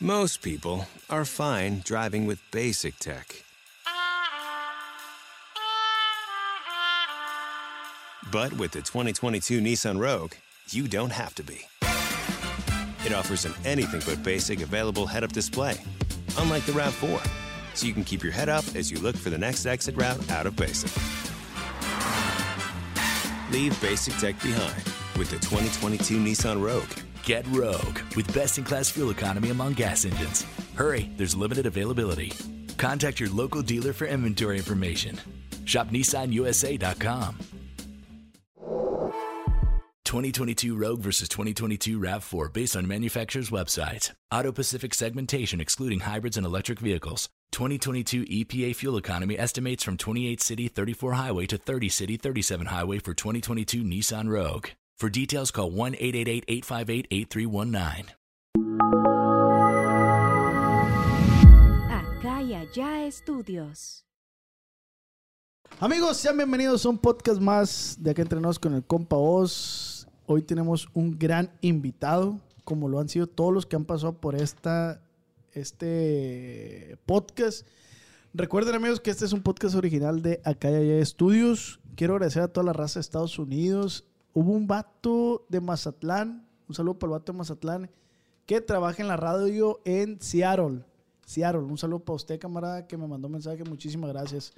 Most people are fine driving with basic tech. But with the 2022 Nissan Rogue, you don't have to be. It offers an anything but basic available head up display, unlike the RAV4, so you can keep your head up as you look for the next exit route out of basic. Leave basic tech behind with the 2022 Nissan Rogue. Get Rogue with best in class fuel economy among gas engines. Hurry, there's limited availability. Contact your local dealer for inventory information. Shop NissanUSA.com. 2022 Rogue versus 2022 RAV4 based on manufacturer's website. Auto Pacific segmentation excluding hybrids and electric vehicles. 2022 EPA fuel economy estimates from 28 city 34 highway to 30 city 37 highway for 2022 Nissan Rogue. For details, call 1 888 858 8319. Acá y allá estudios. Amigos, sean bienvenidos a un podcast más de Acá Entrenos con el compa Oz. Hoy tenemos un gran invitado, como lo han sido todos los que han pasado por esta, este podcast. Recuerden amigos que este es un podcast original de Acá y Allá Estudios. Quiero agradecer a toda la raza de Estados Unidos. Hubo un vato de Mazatlán, un saludo para el vato de Mazatlán, que trabaja en la radio en Seattle. Seattle, un saludo para usted, camarada, que me mandó un mensaje. Muchísimas gracias.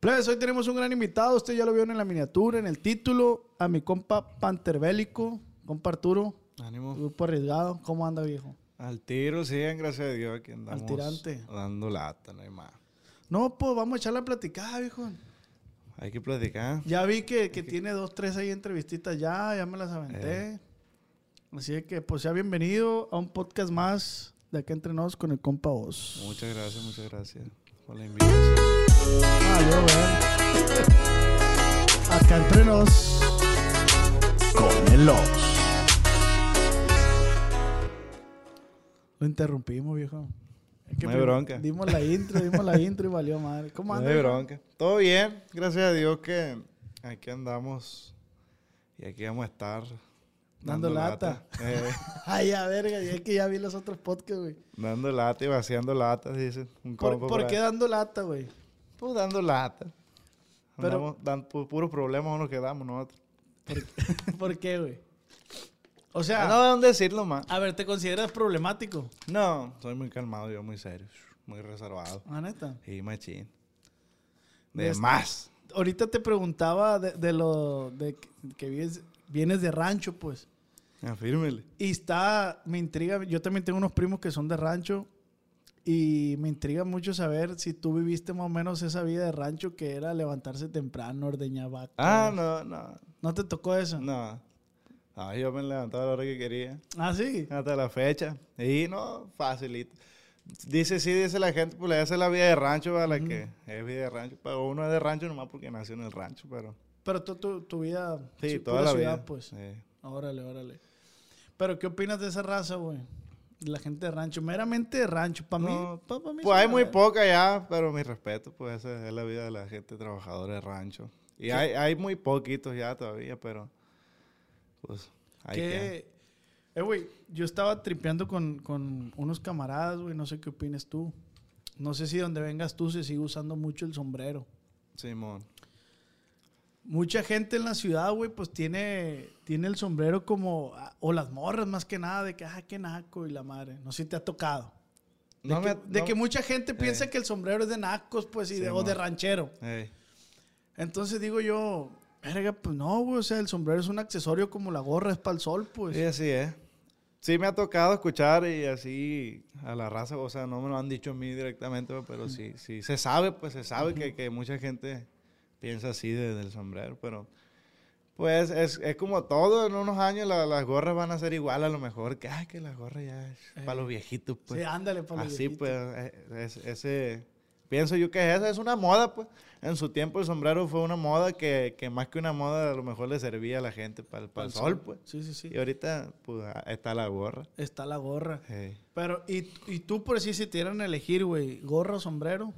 Plebes, hoy tenemos un gran invitado. Usted ya lo vio en la miniatura, en el título. A mi compa Panterbélico, compa Arturo. Ánimo. Grupo arriesgado. ¿Cómo anda, viejo? Al tiro, sí, gracias a Dios. Aquí andamos. tirante. Dando lata, no hay más. No, pues vamos a echarle a platicar, viejo. Hay que platicar. Ya vi que, que tiene dos, tres ahí entrevistitas ya, ya me las aventé. Así es que, pues, sea bienvenido a un podcast más de acá entre nos con el compa Oz. Muchas gracias, muchas gracias por la invitación. Ah, yo. Acá entre nos con el Oz. Lo interrumpimos, viejo. Es que No hay bronca. Dimos la intro, dimos la intro y valió madre. ¿Cómo No anda? hay bronca. Todo bien, gracias a Dios que aquí andamos y aquí vamos a estar. Dando lata. Eh, Ay, a verga, y es que ya vi los otros podcasts, güey. dando lata y vaciando latas, dicen. Un ¿Por, por qué dando lata, güey? Pues dando lata. Pero- Andamos dan, pu- puros problemas nos quedamos nosotros. ¿Por qué, güey? O sea, no, dónde decirlo más. a ver, ¿te consideras problemático? No, soy muy calmado, yo muy serio, muy reservado. Ah, neta. Y machín. De más. Ahorita te preguntaba de, de lo de que- que vienes, vienes de rancho, pues. Afírmele. Y está, me intriga, yo también tengo unos primos que son de rancho y me intriga mucho saber si tú viviste más o menos esa vida de rancho que era levantarse temprano, ordeñar vacas. Ah, no, no. ¿No te tocó eso? No. Ah, yo me levantaba a la hora que quería. Ah, sí. Hasta la fecha. Y no, facilito. Dice, sí, dice la gente, pues esa es la vida de rancho, a la que es vida de rancho. Pero uno es de rancho nomás porque nació en el rancho, pero... Pero tú, tu, tu vida, Sí, sí, toda la ciudad, vida. pues. Sí. Órale, órale. Pero, ¿qué opinas de esa raza, güey? La gente de rancho. Meramente de rancho. Para mí, No, pa- pa' mí Pues sí hay muy poca ya, pero mi respeto, pues esa es la vida de la gente trabajadora de rancho. Y hay, hay muy poquitos ya todavía, pero pues hay que... Eh, güey, yo estaba tripeando con, con unos camaradas, güey, no sé qué opinas tú. No sé si donde vengas tú se sigue usando mucho el sombrero. Simón. Mucha gente en la ciudad, güey, pues tiene, tiene el sombrero como, ah, o las morras más que nada, de que, ah, qué naco y la madre. No sé si te ha tocado. De, No que, me- de no- que mucha gente piensa Eh. que el sombrero es de nacos, pues, y de- o de ranchero. Entonces digo yo, verga, pues no, güey, o sea, el sombrero es un accesorio como la gorra es para el sol, pues. Sí, así es. Sí me ha tocado escuchar y así a la raza, o sea, no me lo han dicho a mí directamente, pero sí, sí, se sabe, pues se sabe que, que mucha gente piensa así de- del sombrero, pero Pues es, es como todo, en unos años la- las gorras van a ser igual a lo mejor, que, ay, que las gorras ya es para los viejitos, pues. Sí, ándale, para los Así viejitos. pues, eh, es- ese, pienso yo que esa es una moda, pues. En su tiempo el sombrero fue una moda que, que más que una moda a lo mejor le servía a la gente para, el- para el sol, pues. Sí, sí, sí. Y ahorita, pues, ah, está la gorra. Está la gorra. Sí. Pero, ¿y, y tú por si se te dieran a elegir, güey, gorra o sombrero?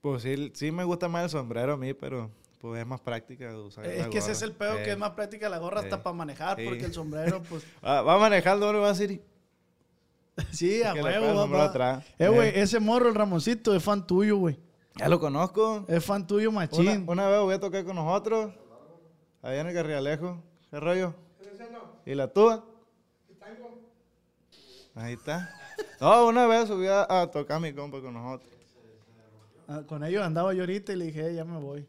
Pues sí, sí me gusta más el sombrero a mí, pero pues es más práctica usar es la que ese es el pedo, Sí. que es más práctica la gorra hasta Sí. para manejar, Sí. porque el sombrero, pues... Va, va manejando uno y va a decir, sí, a huevo, atrás. Eh, güey, Eh. ese morro, el Ramoncito, es fan tuyo, güey. ya lo conozco. Es fan tuyo, machín. Una, una vez voy a tocar con nosotros, allá en el Carrialejo. ¿Qué rollo? ¿Y la tuya? Ahí está. No, una vez subí a, a tocar mi compa con nosotros. Ah, con ellos andaba yo ahorita y le dije, "Eh, ya me voy.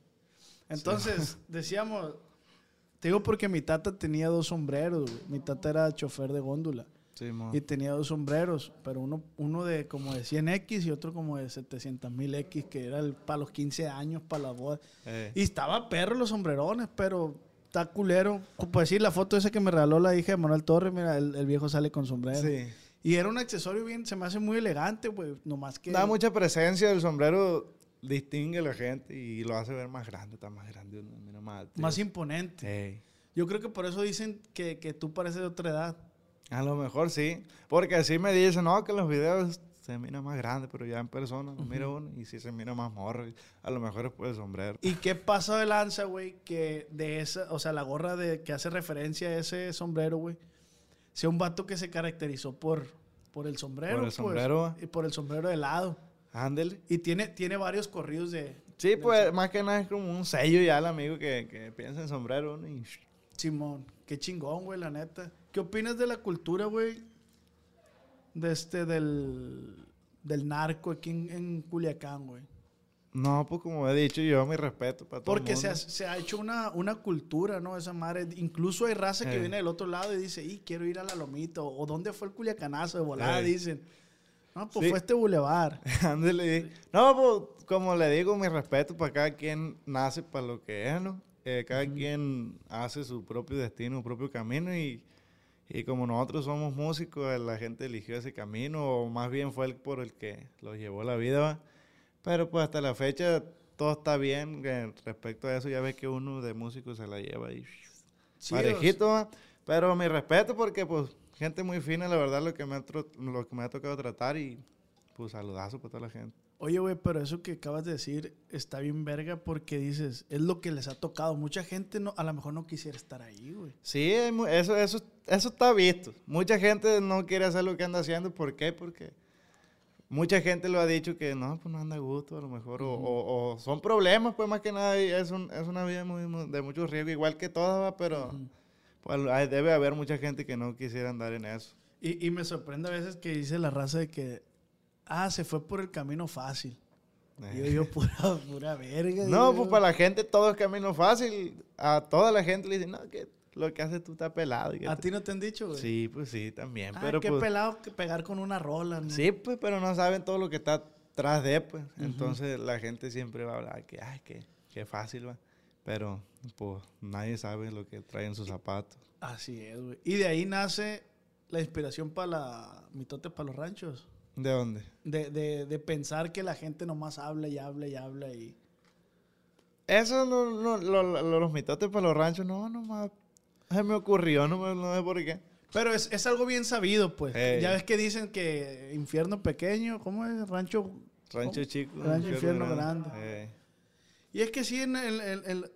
Entonces, decíamos, te digo porque mi tata tenía dos sombreros, güey. Mi tata era chofer de góndola. Sí. Y tenía dos sombreros, pero uno, uno de como de 100X y otro como de 700 mil X, que era para los 15 años, para la boda. Eh, Y estaba perro los sombrerones, pero está culero. Pues sí, la foto esa que me regaló la hija de Manuel Torres, mira, el, el viejo sale con sombrero. sí. Y era un accesorio bien, se me hace muy elegante, güey. Nomás que... Da mucha presencia, el sombrero distingue a la gente y lo hace ver más grande, está más grande, uno mira. Más imponente. Sí. Yo creo que por eso dicen que, que tú pareces de otra edad. A lo mejor sí, porque así me dicen, no, que en los videos se mira más grande, pero ya en persona lo mira uno y sí se mira más morro. A lo mejor es por el sombrero. ¿Y qué pasa de lanza, güey? Que de esa, o sea, la gorra de que hace referencia a ese sombrero, güey, sea un vato que se caracterizó por, por el sombrero. Por el pues, sombrero. y por el sombrero de lado. Ándele. Y tiene, tiene varios corridos de Sí, pues más que nada es como un sello ya el amigo que, que piensa en sombrero uno y... Simón. Qué chingón, güey, la neta. ¿Qué opinas de la cultura, güey? De este, del, del narco aquí en, en Culiacán, güey. No, pues como he dicho yo, mi respeto para todo Porque el se ha, mundo. se ha hecho una, una cultura, ¿no? Esa madre. Incluso hay raza que Eh. viene del otro lado y dice, y quiero ir a la Lomita. O, "¿O dónde fue el Culiacanazo de volada, Eh. dicen. No, pues Sí. fue este bulevar. Ándele. No, pues como le digo, mi respeto para cada quien nace para lo que es, ¿no? Eh, cada quien hace su propio destino, su propio camino y, y como nosotros somos músicos, eh, la gente eligió ese camino o más bien fue el por el que lo llevó la vida, ¿va? Pero pues hasta la fecha todo está bien eh, respecto a eso, ya ves que uno de músicos se la lleva y parejito, ¿va? pero mi respeto porque pues gente muy fina, la verdad, lo que me ha, lo que me ha tocado tratar y pues saludazo para toda la gente. Oye, güey, pero eso que acabas de decir está bien verga porque dices, es lo que les ha tocado. Mucha gente no, a lo mejor no quisiera estar ahí, güey. Sí, eso, eso, eso está visto. Mucha gente no quiere hacer lo que anda haciendo. ¿Por qué? Porque mucha gente lo ha dicho que no, pues no anda a gusto a lo mejor. o, o- o son problemas, pues más que nada. es, un- es una vida muy, de mucho riesgo, igual que todas, pero pues, hay- debe haber mucha gente que no quisiera andar en eso. Y, y me sorprende a veces que dice la raza de que, ah, se fue por el camino fácil. Y yo digo, pura, pura verga. Eh. No, digo pues para la gente todo es camino fácil. A toda la gente le dicen, no, que lo que haces tú está pelado. que ¿A tú-". ti no te han dicho, güey? Sí, pues sí, también. Ah, pero qué pues, pelado que pegar con una rola, ¿no? Sí, pues, pero no saben todo lo que está atrás de, pues. Entonces la gente siempre va a hablar que, ay, qué, qué fácil va. Pero, pues, nadie sabe lo que trae en sus zapatos. Así es, güey. Y de ahí nace la inspiración para la mitote para los ranchos. ¿De dónde? De, de, de pensar que la gente nomás habla y habla y habla y... Eso, no, no, lo- lo- los mitotes para los ranchos, no, nomás se me ocurrió, no, me- no sé por qué. Pero es, es algo bien sabido, pues. Ya ves que dicen que infierno pequeño, ¿cómo es? Rancho... Rancho ¿cómo? chico. Rancho infierno grande. Y es que sí, en el... el- el-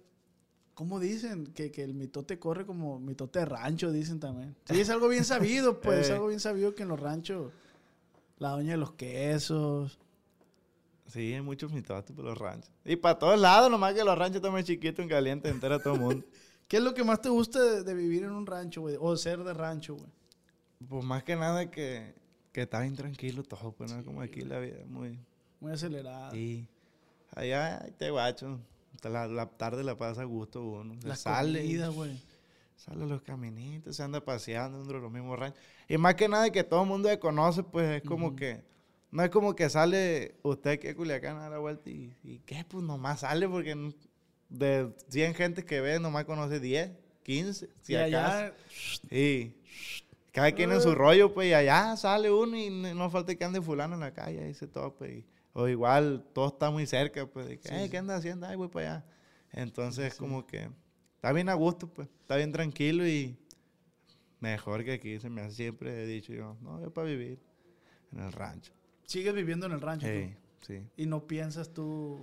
¿Cómo dicen? Que, que el mitote corre como mitote de rancho, dicen también. Sí, es algo bien sabido, pues. Es algo bien sabido que en los ranchos... La doña de los quesos... sí, hay muchos mitotes para los ranchos. Y para todos lados, nomás que los ranchos están muy chiquitos, en caliente, entera a todo el mundo. ¿Qué es lo que más te gusta de, de vivir en un rancho, güey? O ser de rancho, güey. Pues más que nada que, que está bien tranquilo todo, pues no como aquí la vida es muy... Muy acelerada. Sí. Allá te guacho. La, la tarde la pasa a gusto uno. Se La sale. comida, güey. Sale a los caminitos, se anda paseando dentro de los mismos ranchos. Y más que nada que todo el mundo se conoce, pues es como que. No es como que sale usted que es Culiacán a la vuelta y, y ¿qué? Pues nomás sale porque de 100 gente que ve, nomás conoce 10, 15, si Y acaso. allá, Sí. Cada quien en su rollo, pues, y allá sale uno y no falta que ande fulano en la calle, ahí se tope. y- o igual, todo está muy cerca, pues, de que, "Eh, ¿qué anda haciendo? Ay, voy para allá. Entonces, como que está bien a gusto, pues, está bien tranquilo y mejor que aquí, se me hace siempre he dicho yo, no, yo para vivir en el rancho. sigues viviendo en el rancho. tú? Sí, sí. Y no piensas tú.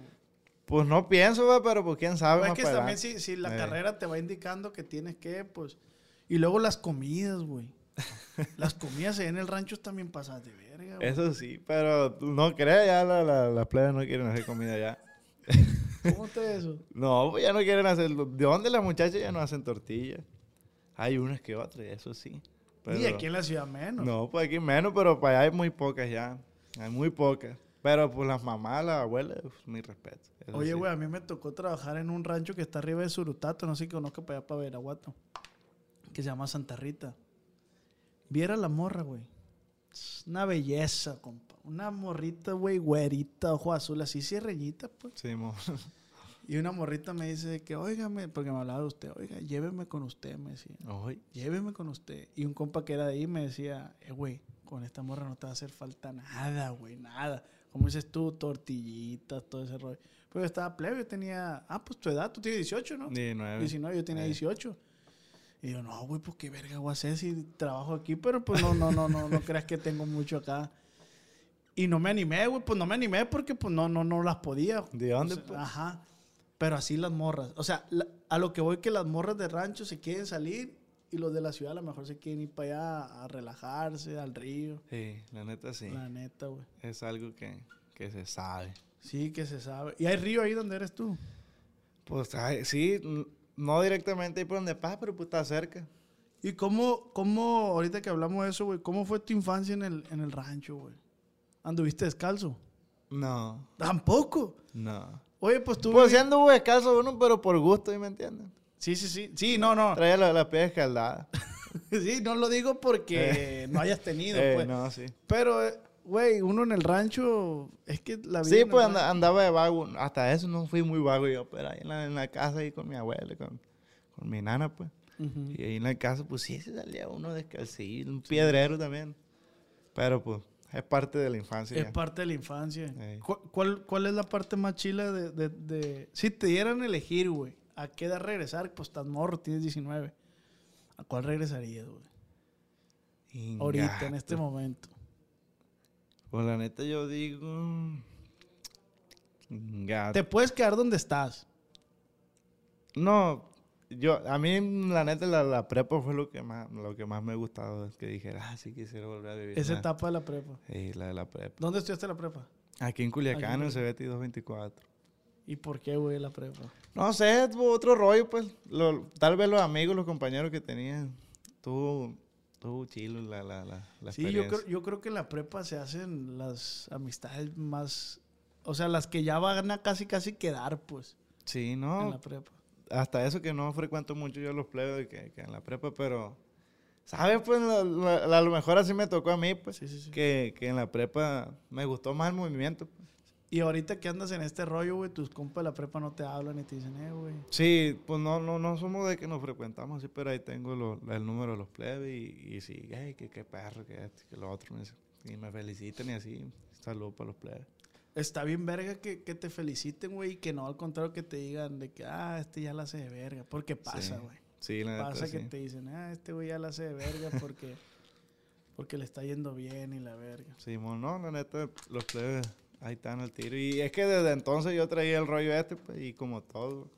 Pues no pienso, va, pero pues quién sabe. Pues es que para también si, si la Eh. carrera te va indicando que tienes que, pues. Y luego las comidas, güey. las comidas en el rancho también pasas de verga, güey. Eso sí, pero no crees, ya la- la- las plebes no quieren hacer comida ya. ¿Cómo te eso? No, pues ya no quieren hacerlo. ¿De dónde las muchachas ya no hacen tortillas? Hay unas que otras, eso sí. Pero- Y aquí en la ciudad menos. No, pues aquí menos, pero para allá hay muy pocas ya. Hay muy pocas. Pero pues las mamás, las abuelas, mi respeto. eso Oye, sí. güey, a mí me tocó trabajar en un rancho que está arriba de Surutato, no sé si conozco para allá, para Veraguato, que se llama Santa Rita. Viera la morra, güey. Es Una belleza, compa. Una morrita, güey, güerita, ojo azul, así cierreñita, pues. Sí, mo. Y una morrita me dice que, óigame, porque me hablaba de usted, oiga, lléveme con usted, me decía. Lléveme con usted. Y un compa que era de ahí me decía, eh, güey, con esta morra no te va a hacer falta nada, güey, nada. Como dices tú, tortillitas, todo ese rollo. Pero yo estaba plebe, yo tenía, ah, pues tu edad, tú tienes 18, ¿no? 19. 19, yo tenía Eh. 18. Y yo, no, güey, pues qué verga voy a hacer si trabajo aquí, pero pues no, no, no, no, no creas que tengo mucho acá. Y no me animé, güey, pues no me animé porque pues no, no, no las podía. ¿De dónde, O sea, pues? Ajá. Pero así las morras. O sea, la- a lo que voy que las morras de rancho se quieren salir y los de la ciudad a lo mejor se quieren ir para allá a relajarse, al río. Sí, la neta sí. La neta, güey. Es algo que, que se sabe. Sí, que se sabe. ¿Y hay río ahí donde eres tú? Pues ay, sí, no directamente ahí por donde pasa, pero pues está cerca. ¿Y cómo, cómo, ahorita que hablamos de eso, güey, cómo fue tu infancia en el, en el rancho, güey? ¿Anduviste descalzo? No, Tampoco. no. Oye, pues tú... Pues sí anduvo descalzo uno, pero por gusto, ¿sí ¿me entienden? Sí, sí, sí. Sí, no, no. Traía la, la piel escaldada. sí, no lo digo porque no hayas tenido, Eh, pues. no, sí. Pero, eh, güey, uno en el rancho, es que la vida... Sí, pues rancho- anda- andaba de vago. Hasta eso no fui muy vago yo, pero ahí en la, en la casa ahí con mi abuela, con, con mi nana, pues. Y ahí en la casa, pues sí, se salía uno descalcillo, un piedrero también. Pero pues, es parte de la infancia. Es ya. parte de la infancia. Ey. ¿Cu- ¿Cuál, cuál es la parte más chila de, de- de- Si te dieran a elegir, güey, ¿a qué edad regresar? Pues estás morro, tienes 19. ¿A cuál regresarías, güey? Ahorita, en este momento. Pues la neta yo digo... Gato. Te puedes quedar donde estás. No, yo, a mí la neta la, la prepa fue lo que más, lo que más me ha gustado. Es que dije, ah, sí quisiera volver a vivir. Esa etapa de la prepa. Sí, la de la prepa. ¿Dónde estudiaste la prepa? Aquí en Culiacán, en Cebeti 224. ¿Y por qué, güey, la prepa? No sé, otro rollo, pues. Lo- tal vez los amigos, los compañeros que tenía, tuvo, tuvo chilo la, la, la, la Sí, yo creo, yo creo que en la prepa se hacen las amistades más... O sea, las que ya van a casi, casi quedar, pues, Sí, en no, la prepa. Hasta eso que no frecuento mucho yo los plebes que, que en la prepa, pero, ¿sabes? Pues a lo mejor así me tocó a mí, pues, Sí, sí, sí. Que, que en la prepa me gustó más el movimiento. pues. Y ahorita que andas en este rollo, güey, tus compas de la prepa no te hablan y te dicen, eh, güey. Sí, pues no, no, no somos de que nos frecuentamos así, pero ahí tengo lo- el número de los plebes y, y sí, que qué perro, que esto, que lo otro. me Y me felicitan y así, saludos para los plebes. Está bien verga que, que te feliciten, güey, y que no al contrario que te digan de que, ah, este ya la hace de verga. Porque pasa, Sí. güey. Sí, la neta, Pasa que sí. te dicen, ah, este güey ya la hace de verga porque, porque le está yendo bien y la verga. Sí, mo, no, la neta, los plebes ahí están al tiro. Y es que desde entonces yo traía el rollo este, pues, y como todo,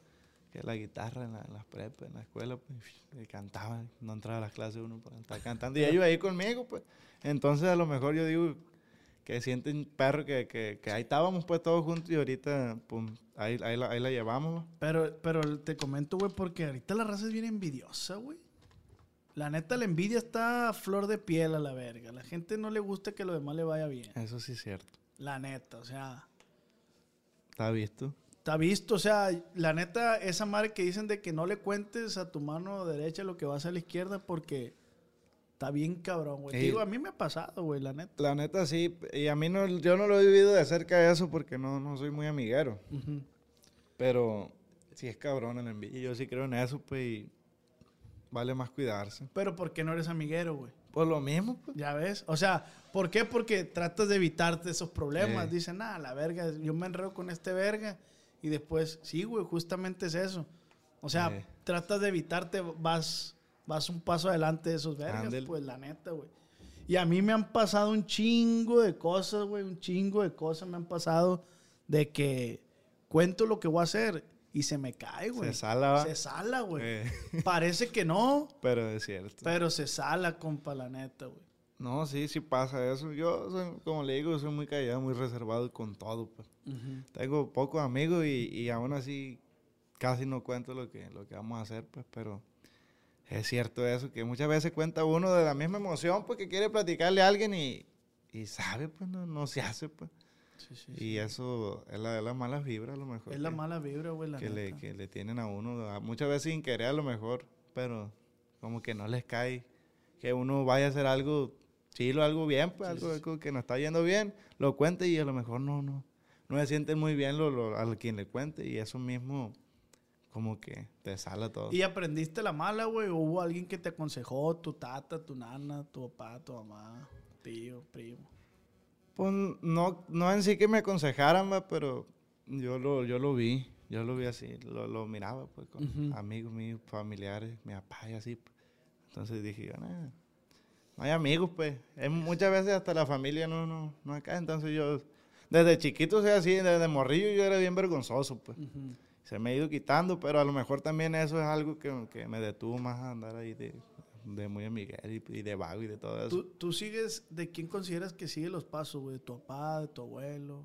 que la guitarra en, la- las prepas, en la escuela, pues, cantaba, no entraba a las clases uno para estar cantando. Y ellos ahí conmigo, pues. Entonces, a lo mejor yo digo que sienten perro que, que, que ahí estábamos, pues, todos juntos y ahorita, ahí, ahí, la, ahí la llevamos. Pero, pero te comento, güey, porque ahorita la raza es bien envidiosa, güey. La neta, la envidia está a flor de piel a la verga. La gente no le gusta que lo demás le vaya bien. Eso sí es cierto. La neta, o sea, ¿Está visto? está visto, o sea, la neta, esa madre que dicen de que no le cuentes a tu mano derecha lo que vas a la izquierda porque está bien cabrón, güey. Digo, a mí me ha pasado, güey, la neta. La neta sí, y a mí no, yo no lo he vivido de cerca eso porque no, no soy muy amiguero. Pero sí es cabrón la envidia. Yo sí creo en eso, pues, y vale más cuidarse. Pero ¿por qué no eres amiguero, güey? Pues lo mismo, pues. Ya ves. O sea, ¿por qué? Porque tratas de evitarte esos problemas. Sí. Dicen, ah, la verga, yo me enredo con este verga. Y después, sí, güey, justamente es eso. O sea, tratas de evitarte, vas, vas un paso adelante de esos vergas, pues la neta, güey. Y a mí me han pasado un chingo de cosas, güey, un chingo de cosas me han pasado de que cuento lo que voy a hacer y se me cae, güey. Se sala. Se sala, güey. Eh, Parece que no, pero es cierto. pero se sala, compa, la neta, güey. No, sí, sí pasa eso. Yo, soy, como le digo, soy muy callado, muy reservado con todo, pues. Tengo pocos amigos y, y aún así casi no cuento lo que, lo que vamos a hacer, pues, pero es cierto eso, que muchas veces cuenta uno de la misma emoción, pues, que quiere platicarle a alguien y, y sabe, pues, no, no se hace, pues. Sí, sí, Y eso es la de las malas vibras, a lo mejor. Es la que- mala vibra, güey, la que le, que le tienen a uno, a- muchas veces sin querer a lo mejor, pero como que no les cae que uno vaya a hacer algo chilo, algo bien, pues algo, algo que no está yendo bien, lo cuente y a lo mejor no, no, no se siente muy bien lo, lo- a quien le cuente y eso mismo como que te sala todo. ¿Y aprendiste la mala, güey? ¿O ¿Hubo alguien que te aconsejó? ¿Tu tata, tu nana, tu papá, tu mamá, tío, primo? Pues no, no en sí que me aconsejaran, va, pero yo lo, yo lo vi, yo lo vi así, lo, lo miraba pues con amigos míos, familiares, mi papá y así. pues. Entonces dije, yo, "Nah, no hay amigos, pues. Es muchas veces hasta la familia no, no, no acá. Entonces yo, desde chiquito, o sea, así, desde morrillo yo era bien vergonzoso, pues. Se me ha ido quitando, pero a lo mejor también eso es algo que, que me detuvo más a andar ahí de, de muy amiguero y, y de vago y de todo eso. ¿Tú, tú sigues, de quién consideras que sigue los pasos, güey? ¿De tu papá, de tu abuelo?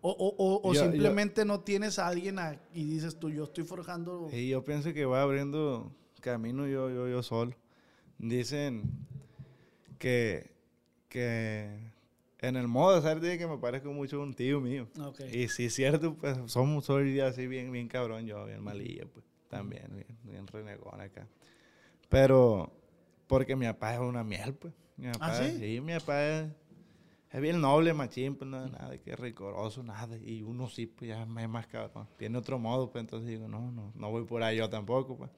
¿O, o, o- o Yo- yo- simplemente no tienes a alguien a- y dices tú, yo estoy forjando... Y yo pienso que voy abriendo camino yo, yo, yo solo. Dicen que, que en el modo de ser dije que me parezco mucho a un tío mío. Ok. Y sí es cierto, pues somos, soy así bien, bien cabrón yo, bien malilla, pues también, bien, bien renegón acá. Pero porque mi papá es una miel, pues. Mi papá, ¿Ah, sí? mi papá es, es bien noble, machín, pues nada, nada que rigoroso, nada. Y uno sí, pues ya es más cabrón. Tiene otro modo, pues entonces digo, no, no, no voy por ahí yo tampoco, pues.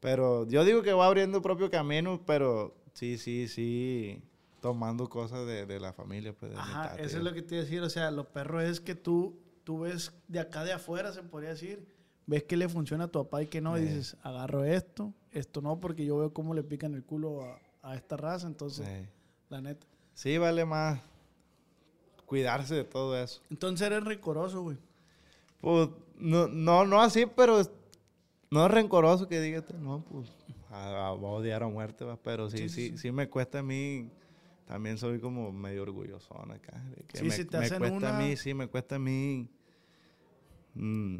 Pero yo digo que va abriendo propio camino, pero sí, sí, sí, tomando cosas de, de la familia, pues de mi Ajá, tata eso es lo que te iba a decir. O sea, lo perro es que tú, tú ves de acá de afuera, se podría decir, ves que le funciona a tu papá y que no, y Sí. dices, agarro esto, esto no, porque yo veo cómo le pican el culo a, a esta raza, entonces, Sí. la neta. Sí, vale más cuidarse de todo eso. Entonces eres ricoroso, güey. Pues, no, no, no así, pero no es rencoroso que digas, no, pues, a, a odiar a muerte, va, pero sí, sí, sí, me cuesta a mí, también soy como medio orgullosón acá. que Sí, me, si te me hacen cuesta una- a mí, sí, me cuesta a mí, mm,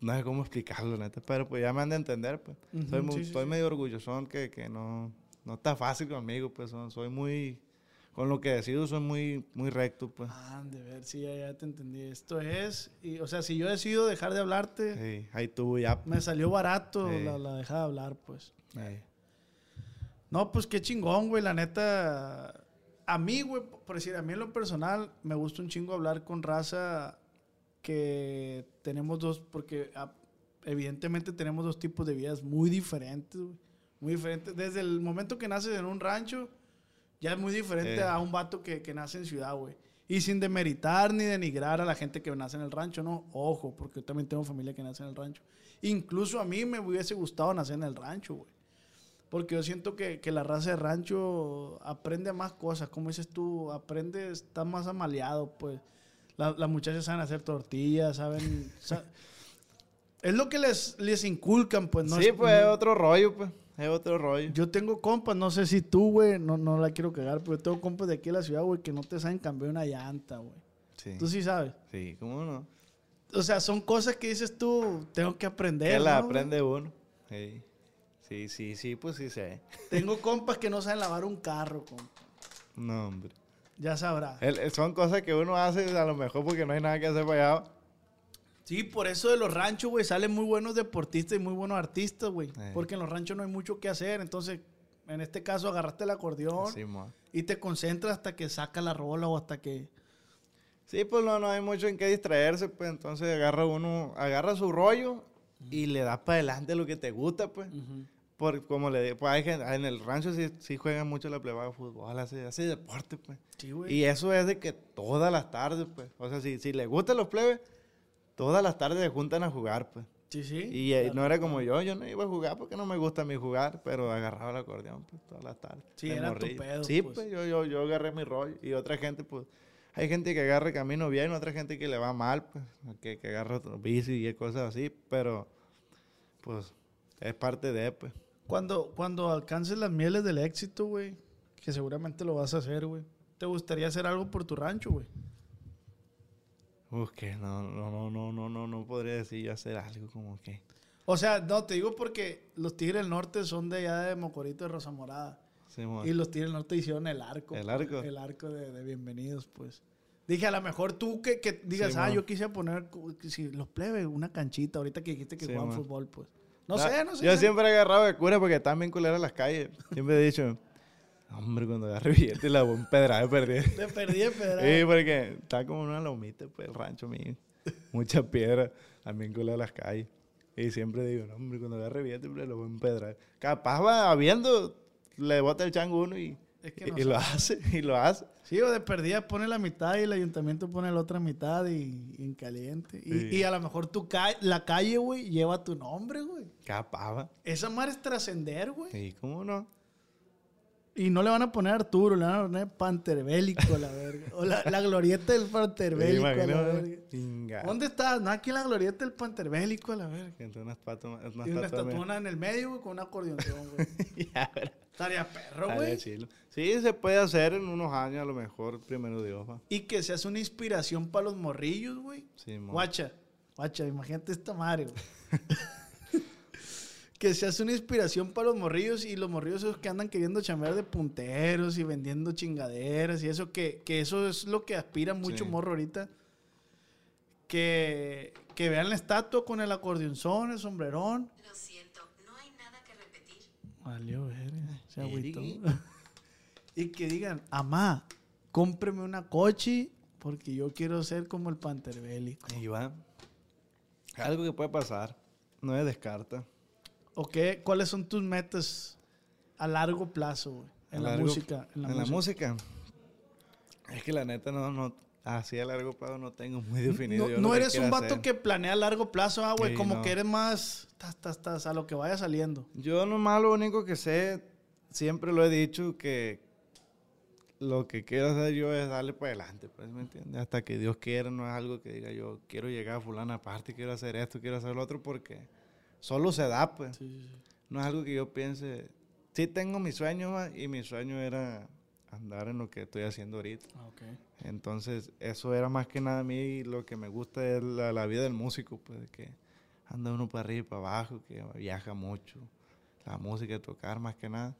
no sé cómo explicarlo, neta, pero pues ya me han de entender, pues. Ujú, soy muy- sí, sí. medio orgullosón que, que no, no está fácil conmigo, pues, soy muy, con lo que decido soy muy, muy recto, pues. Ah, de ver, sí, ya, ya te entendí. Esto es, y, o sea, si yo decido dejar de hablarte, Sí, ahí tú ya. me salió barato la, la dejada de hablar, pues. Ahí. No, pues qué chingón, güey, la neta. A mí, güey, por decir, a mí en lo personal, me gusta un chingo hablar con raza que tenemos dos, porque ah, evidentemente tenemos dos tipos de vidas muy diferentes, güey. Muy diferentes. Desde el momento que naces en un rancho, ya es muy diferente Eh. a un vato que, que nace en ciudad, güey. Y sin demeritar ni denigrar a la gente que nace en el rancho, no. Ojo, porque yo también tengo familia que nace en el rancho. Incluso a mí me hubiese gustado nacer en el rancho, güey. Porque yo siento que, que la raza de rancho aprende más cosas. Como dices tú, aprende, está más amaleado, pues. La- las muchachas saben hacer tortillas, saben... sa- es lo que les, les inculcan, pues. No sí, es- pues es otro rollo, pues. Es otro rollo. Yo tengo compas, no sé si tú, güey, no, no la quiero cagar, pero yo tengo compas de aquí de la ciudad, güey, que no te saben cambiar una llanta, güey. Sí. Tú sí sabes. Sí, ¿cómo no? O sea, son cosas que dices tú, tengo que aprender. Que la ¿no, aprende uno. Sí. Sí, sí, sí, pues sí sé. Tengo compas que no saben lavar un carro, compa. No, hombre. Ya. El- el- son cosas que uno hace a lo mejor porque no hay nada que hacer para allá. Sí, por eso de los ranchos, güey, salen muy buenos deportistas y muy buenos artistas, güey. Eh. Porque en los ranchos no hay mucho que hacer. Entonces, en este caso, agarraste el acordeón Sí, y te concentras hasta que saca la rola o hasta que... Sí, pues no, no hay mucho en qué distraerse, pues entonces agarra uno, agarra su rollo y le das para adelante lo que te gusta, pues. Por, como le digo, pues hay gente- en el rancho sí, sí juegan mucho la plebada de fútbol, hace, hace deporte, pues. Sí, güey. Y eso es de que todas las tardes, pues. O sea, si, si les gustan los plebes, todas las tardes se juntan a jugar, pues. Sí, sí. Y eh, no era como yo, yo no iba a jugar porque no me gusta a mí jugar, pero agarraba el acordeón pues, todas las tardes. Sí, era tu morrillo. pedo, Sí, pues. pues, yo, yo, yo agarré mi rollo. Y otra gente, pues, hay gente que agarra camino bien, otra gente que le va mal, pues, que, que agarra otro bici y cosas así, pero, pues, es parte de, pues. Cuando, cuando alcances las mieles del éxito, güey, que seguramente lo vas a hacer, güey. ¿Te gustaría hacer algo por tu rancho, güey? Uf, que no, no, no, no, no, no, no podría decir yo hacer algo como que. O sea, no, te digo porque los Tigres del Norte son de allá de Mocorito de Rosa Morada. Simón. Y los Tigres del Norte hicieron el arco. ¿El arco? El arco de, de bienvenidos, pues. Dije, a lo mejor tú que, que digas, Sí, ah, yo quise poner, si los plebes, una canchita, ahorita que dijiste que Sí, mo. fútbol, pues. No Da- sé, no sé. Yo siempre he agarrado de cura porque están bien culeras las calles. Siempre he dicho, hombre, cuando agarre billete la voy a empedrar de perdida. Te perdí de pedra. Sí, porque está como una lomita, pues, el rancho mío. Muchas piedras, también culeras las calles. Y siempre digo, no, hombre, cuando agarre billete, hombre, lo voy a empedrar. Capaz va habiendo, le bota el chango uno y, Es que y- no y lo hace, y lo hace. Sí, o de perdida pone la mitad y el ayuntamiento pone la otra mitad y, y en caliente. Y, Sí. y a lo mejor tu ca- la calle, güey, lleva tu nombre, güey. Capaz va. Esa madre es trascender, güey. ¿Y cómo no? Y no le van a poner Arturo, le van a poner Panterbélico la verga. O la, la glorieta del Panterbélico a la verga. ¿Dónde estás? No, aquí en la glorieta del Panterbélico a la verga. Entonces unas patas, unas Y una estatua en el medio, güey, con un acordeonción, güey. Estaría perro, güey. Sí, se puede hacer en unos años a lo mejor, primero Dios, va. Y que seas una inspiración para los morrillos, güey. Sí, mo. Guacha, guacha, imagínate esta madre, güey. que seas una inspiración para los morrillos y los morrillos esos que andan queriendo chambear de punteros y vendiendo chingaderas y eso, que, que eso es lo que aspira mucho Sí. morro ahorita. Que, que vean la estatua con el acordeonzón, el sombrerón. Lo siento, no hay nada que repetir. Valió, verga, se agüitó. Y que digan, amá, cómpreme una coche porque yo quiero ser como el panterbélico. Y va. Algo que puede pasar. No se descarta. ¿O qué? ¿Cuáles son tus metas a largo plazo, güey? En la largo- música. En la, música. música. Es que la neta no, no, así a largo plazo no tengo muy definido. No, eres un vato hacer. que planea a largo plazo, ah, güey. Sí, como no. que eres más tas, tas, tas, a lo que vaya saliendo. Yo nomás lo único que sé, siempre lo he dicho, que lo que quiero hacer yo es darle para adelante, pues, ¿me entiendes? Hasta que Dios quiera, no es algo que diga yo quiero llegar a fulana aparte, quiero hacer esto, quiero hacer lo otro, porque solo se da, pues. No es algo que yo piense. Sí tengo mi sueño, y mi sueño era andar en lo que estoy haciendo ahorita. Entonces, eso era más que nada a mí lo que me gusta es la, la vida del músico, pues, de que anda uno para arriba y para abajo, que viaja mucho. La música, tocar más que nada.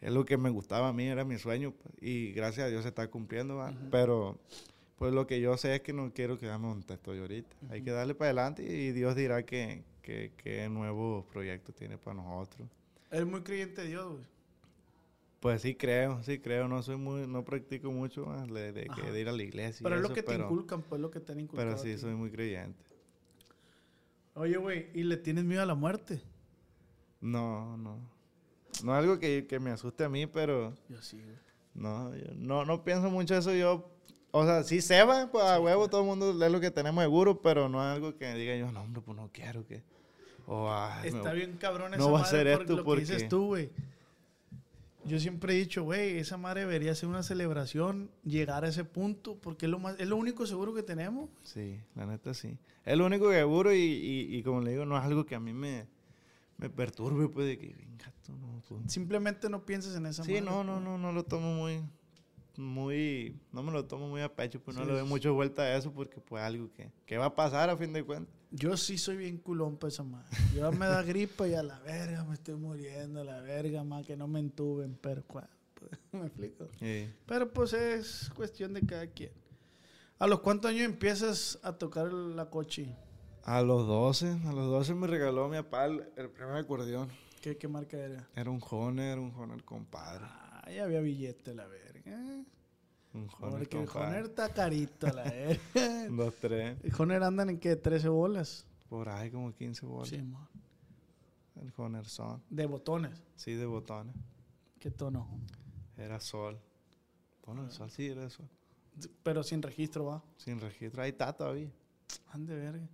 Es lo que me gustaba a mí, era mi sueño, pues, y gracias a Dios se está cumpliendo, ¿va? Pero, pues lo que yo sé es que no quiero quedarme donde estoy ahorita. Hay que darle para adelante y Dios dirá que, que, que nuevos proyectos tiene para nosotros. Eres muy creyente de Dios, güey. Pues sí creo, sí creo, no soy muy, no practico mucho más de, de que de ir a la iglesia. y Pero es lo que te inculcan, pues lo que te han inculcado. Pero sí, soy muy creyente. Oye, güey, ¿y le tienes miedo a la muerte? No, no. No es algo que, que me asuste a mí, pero Yo sí, güey. no, yo no, no pienso mucho eso. Yo, o sea, sí se va, pues a huevo todo el mundo es lo que tenemos seguro, pero no es algo que diga yo, no, hombre, pues no quiero que. O, "Ay, me- Está bien cabrón no esa voy a madre hacer por esto lo porque- que dices tú, güey. Yo siempre he dicho, güey, esa madre debería ser una celebración, llegar a ese punto, porque es lo, más, es lo único seguro que tenemos. Sí, la neta sí. Es lo único que seguro y, y, y como le digo, no es algo que a mí me, me perturbe, pues, de que, venga, tú no, pues". Simplemente no pienses en esa Sí, madre. no, no, no, no lo tomo muy, muy, no me lo tomo muy a pecho, pues no Sí, le doy sí. mucho vuelta a eso porque pues algo que, que va a pasar a fin de cuentas. Yo sí soy bien culón para esa madre. Yo me da gripa y a la verga me estoy muriendo, a la verga, más que no me entuben, pero pues, me explico. Sí. Pero pues es cuestión de cada quien. ¿A los cuántos años empiezas a tocar la cochi? A los 12, a los 12 me regaló mi papá el, el primer acordeón. ¿Qué, qué marca era? Era un Honer, un Honer compadre. Ah, ya había billete, la Un Honer, Porque. Honer está carito, la. Un, dos, tres. El Honer andan en qué, 13 bolas. Por ahí como 15 bolas. Sí, mo. El Honer son. De botones. Sí, de botones. ¿Qué tono? Era sol. Tono de sol, sí, era de sol. Pero sin registro, va. Sin registro. Ahí está todavía. Ande verga.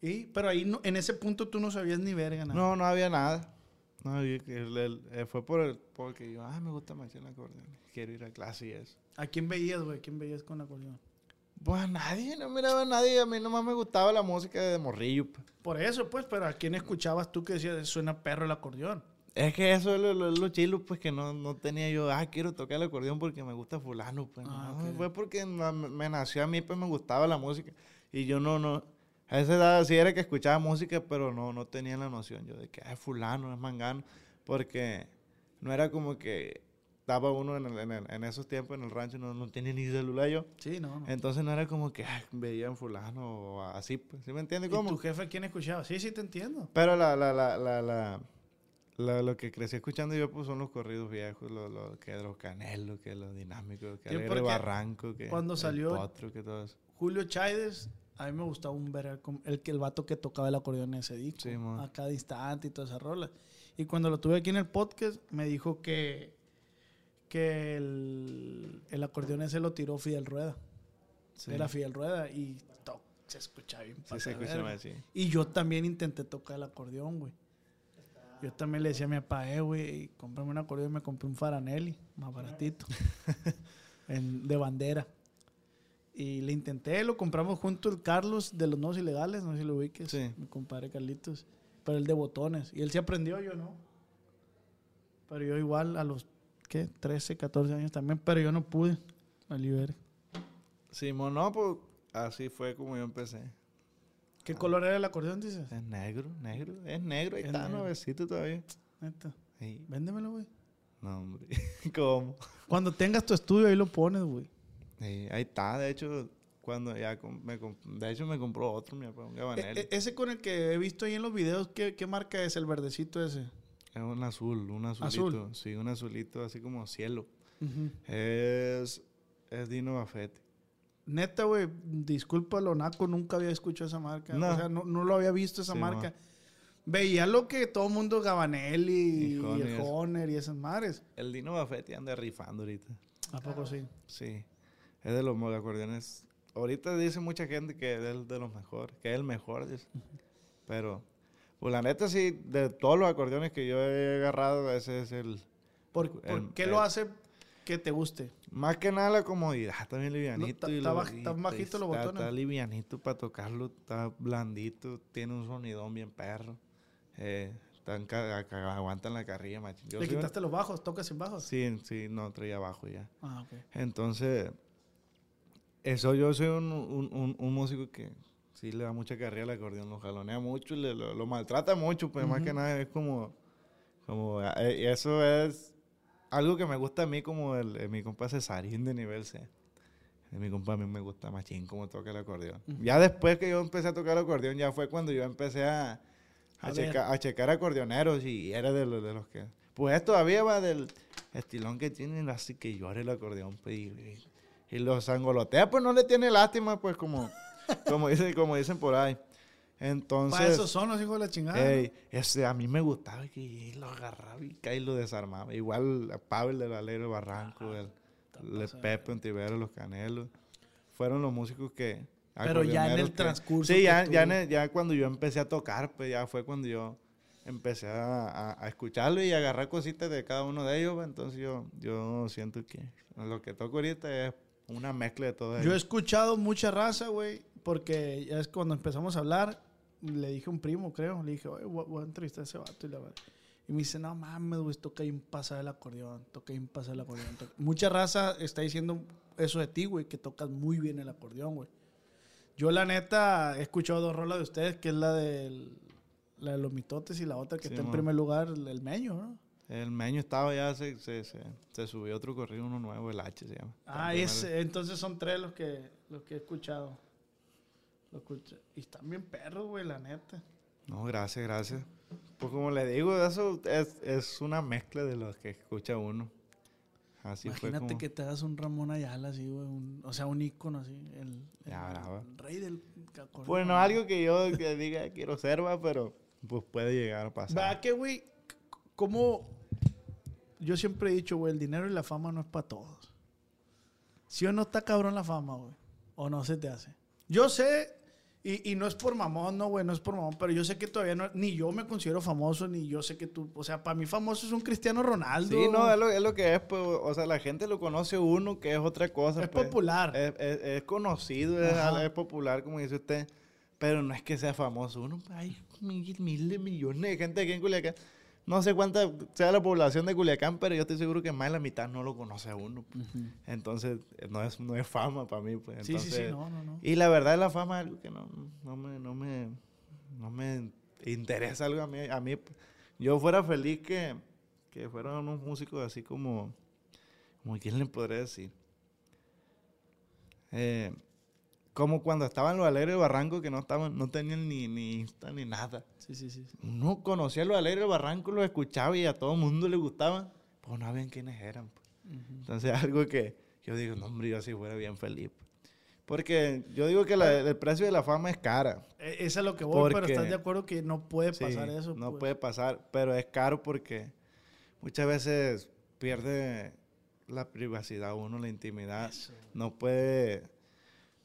Y, pero ahí no- en ese punto tú no sabías ni verga nada. No, no había nada. No que el- el- eh, fue por el, porque yo, ah, me gusta más el acordeón. Quiero ir a clase y eso. ¿A quién veías, güey? ¿Quién veías con acordeón? Pues a nadie, no miraba a nadie. A mí nomás me gustaba la música de morrillo. pues. Por eso, pues, pero ¿a quién escuchabas tú que decías, suena perro el acordeón? Es que eso es lo, lo- lo chilo, pues que no, no tenía yo, ah, quiero tocar el acordeón porque me gusta fulano, pues. Ah, no, fue porque me, me nació a mí, pues me gustaba la música. Y yo no, no, a esa edad sí era que escuchaba música, pero no, no tenía la noción yo de que, ah, fulano, es mangano. Porque no era como que estaba uno en, el- en, el- en esos tiempos en el rancho, no, no tenía ni celular yo. Sí, no, no. Entonces no era como que ah, veían fulano o así, pues, ¿sí me entiendes ¿Y cómo? tu jefe quién escuchaba? Sí, sí, te entiendo. Pero la, la, la, la, la, la- lo que crecí escuchando yo pues son los corridos viejos, lo, lo que los canelos, que los dinámicos, que porque Barranco, que cuando el salió- Potro, que todo eso. Julio Chaides, a mí me gustaba un ver el, que el vato que tocaba el acordeón en ese disco. Sí, a cada instante y toda esa rola. Y cuando lo tuve aquí en el podcast, me dijo que, que el, el acordeón ese lo tiró Fidel Rueda. Sí. Era Fidel Rueda y to- se escuchaba bien. Sí, se de escucha verga. más, sí. Y yo también intenté tocar el acordeón, güey. Yo también le decía a mi papá, eh, güey, cómprame un acordeón y me compré un Faranelli, más baratito, en- de bandera. Y le intenté, lo compramos junto el Carlos de los Nuevos Ilegales, no sé si lo ubiques, Sí. mi compadre Carlitos, pero el de botones. Y él sí aprendió, yo no. Pero yo igual a los, ¿qué? 13, 14 años también, pero yo no pude. Me liberé. Sí, no, pues así fue como yo empecé. ¿Qué color era el acordeón, dices? Es negro, negro, es negro, ahí Es está, nuevecito todavía. Neta. Sí. Véndemelo, güey. No, hombre, ¿cómo? Cuando tengas tu estudio, ahí lo pones, güey. Sí, ahí está, de hecho, cuando ya me, de hecho me compró otro, mi papá, un E- Gabanelli. e- ese con el que he visto ahí en los videos, ¿qué, qué marca es el verdecito ese? Es un azul, un azulito. Azul. Sí, un azulito así como cielo. Es, es Dino Bafetti. Neta, güey, disculpa lo naco, nunca había escuchado esa marca. No. O sea, no, no lo había visto esa Sí, marca. Veía lo que todo el mundo, Gabanelli y, Y el. Honer y esas madres. El Dino Bafetti anda rifando ahorita. ¿A poco sí? Sí. Es de los acordeones. Ahorita dice mucha gente que es de los mejores, que es el mejor. dice. Pero, pues la neta sí, de todos los acordeones que yo he agarrado, ese es el... ¿Por, qué el- lo hace que te guste? Más que nada la comodidad, está bien livianito. No, y está lo- baj- y están bajitos los botones. Está livianito para tocarlo, está blandito, tiene un sonidón bien perro. Eh, están aguantan la carrilla, machín. ¿Le quitaste los bajos? ¿Tocas sin bajos? Sí, sí, no, traía abajo ya. Ah, ok. Entonces, eso yo soy un, un- un- un músico que sí le da mucha carrera al acordeón, lo jalonea mucho y le- lo, lo maltrata mucho, pues más que nada es como, como eh, y eso es algo que me gusta a mí como el, eh, mi compa Cesarín de nivel C. Eh, Mi compa a mí me gusta machín cómo toca el acordeón. Ya después que yo empecé a tocar el acordeón, ya fue cuando yo empecé a, a, A checa- a checar acordeoneros y era de los, de los que... Pues todavía va del estilón que tienen, así que llora el acordeón. pues, y, y- los angolotea, pues no le tiene lástima, pues como, como, dicen, como dicen por ahí. Entonces... Para eso son los hijos de la chingada. Ey, ese, a mí me gustaba que lo agarraba y lo desarmaba. Igual a Pavel del Alegre Barranco, el, el Pepe Ontivero, los Canelos. Fueron los músicos que... Pero ya en el que- transcurso Sí, ya, tú- ya, en el- ya cuando yo empecé a tocar, pues ya fue cuando yo empecé a, a- a escucharlo y agarrar cositas de cada uno de ellos. pues, Entonces yo, yo siento que lo que toco ahorita es una mezcla de todo Yo he escuchado mucha raza, güey, porque ya es cuando empezamos a hablar, le dije a un primo, creo, le dije, oye, voy, a entrevistar a ese vato y la verdad. Y me dice, no mames, güey, toca un pasar el acordeón, toca un pasar el acordeón. toca-". Mucha raza está diciendo eso de ti, güey, que tocas muy bien el acordeón, güey. Yo, la neta, he escuchado dos rolas de ustedes, que es la, del, la de los mitotes y la otra que Sí, está en primer lugar, el meño, ¿no? El meño estaba ya, se, se, se, se subió otro corrido, uno nuevo, el H se llama. Ah, es, entonces son tres los que, los que he escuchado. Lo escuché. Y están bien perros, güey, la neta. No, gracias, gracias. Pues como le digo, eso es, es una mezcla de los que escucha uno. Así fue Imagínate como- que te hagas un Ramón Ayala así, güey. un- o sea, un ícono así. El, el- Ya, el rey del. acordeón. Pues no algo que yo que diga quiero ser, va, pero pues puede llegar a pasar. Va que, güey, c- como yo siempre he dicho, güey, el dinero y la fama no es para todos. Si o no está cabrón la fama, güey, o no se te hace. Yo sé, y, y no es por mamón, no, güey, no es por mamón, pero yo sé que todavía no, ni yo me considero famoso, ni yo sé que tú, o sea, para mí famoso es un Cristiano Ronaldo. Sí, no, es lo, es lo que es, pues, o sea, la gente lo conoce uno, que es otra cosa. Es pues. popular. Es, es- es conocido, es, popular, como dice usted, pero no es que sea famoso. Uno, hay mil, mil de millones de gente aquí en Culiacán. No sé cuánta sea la población de Culiacán, pero yo estoy seguro que más de la mitad no lo conoce a uno. pues. Entonces, eh, no es, no es fama para mí. Pues. Sí, sí, sí, Entonces, no, no, no. Y la verdad, la fama es algo que no, no, me, no, me, no me interesa algo a mí. A mí yo fuera feliz que, que fueran unos músicos así como, como ¿quién le podría decir? Eh, como cuando estaban los Alegres Barranco que no estaban, no tenían ni, ni Insta ni nada. Sí, sí, sí. Uno conocía a los Alegres Barranco, los escuchaba y a todo el mundo le gustaba, pues no sabían quiénes eran. pues. Entonces algo que yo digo, no hombre, yo así fuera bien feliz. pues. Porque yo digo que la- el precio de la fama es cara. E- Esa es lo que voy, pero estás de acuerdo que no puede Sí, pasar eso. No pues? puede pasar, pero es caro porque muchas veces pierde la privacidad uno, la intimidad. No puede,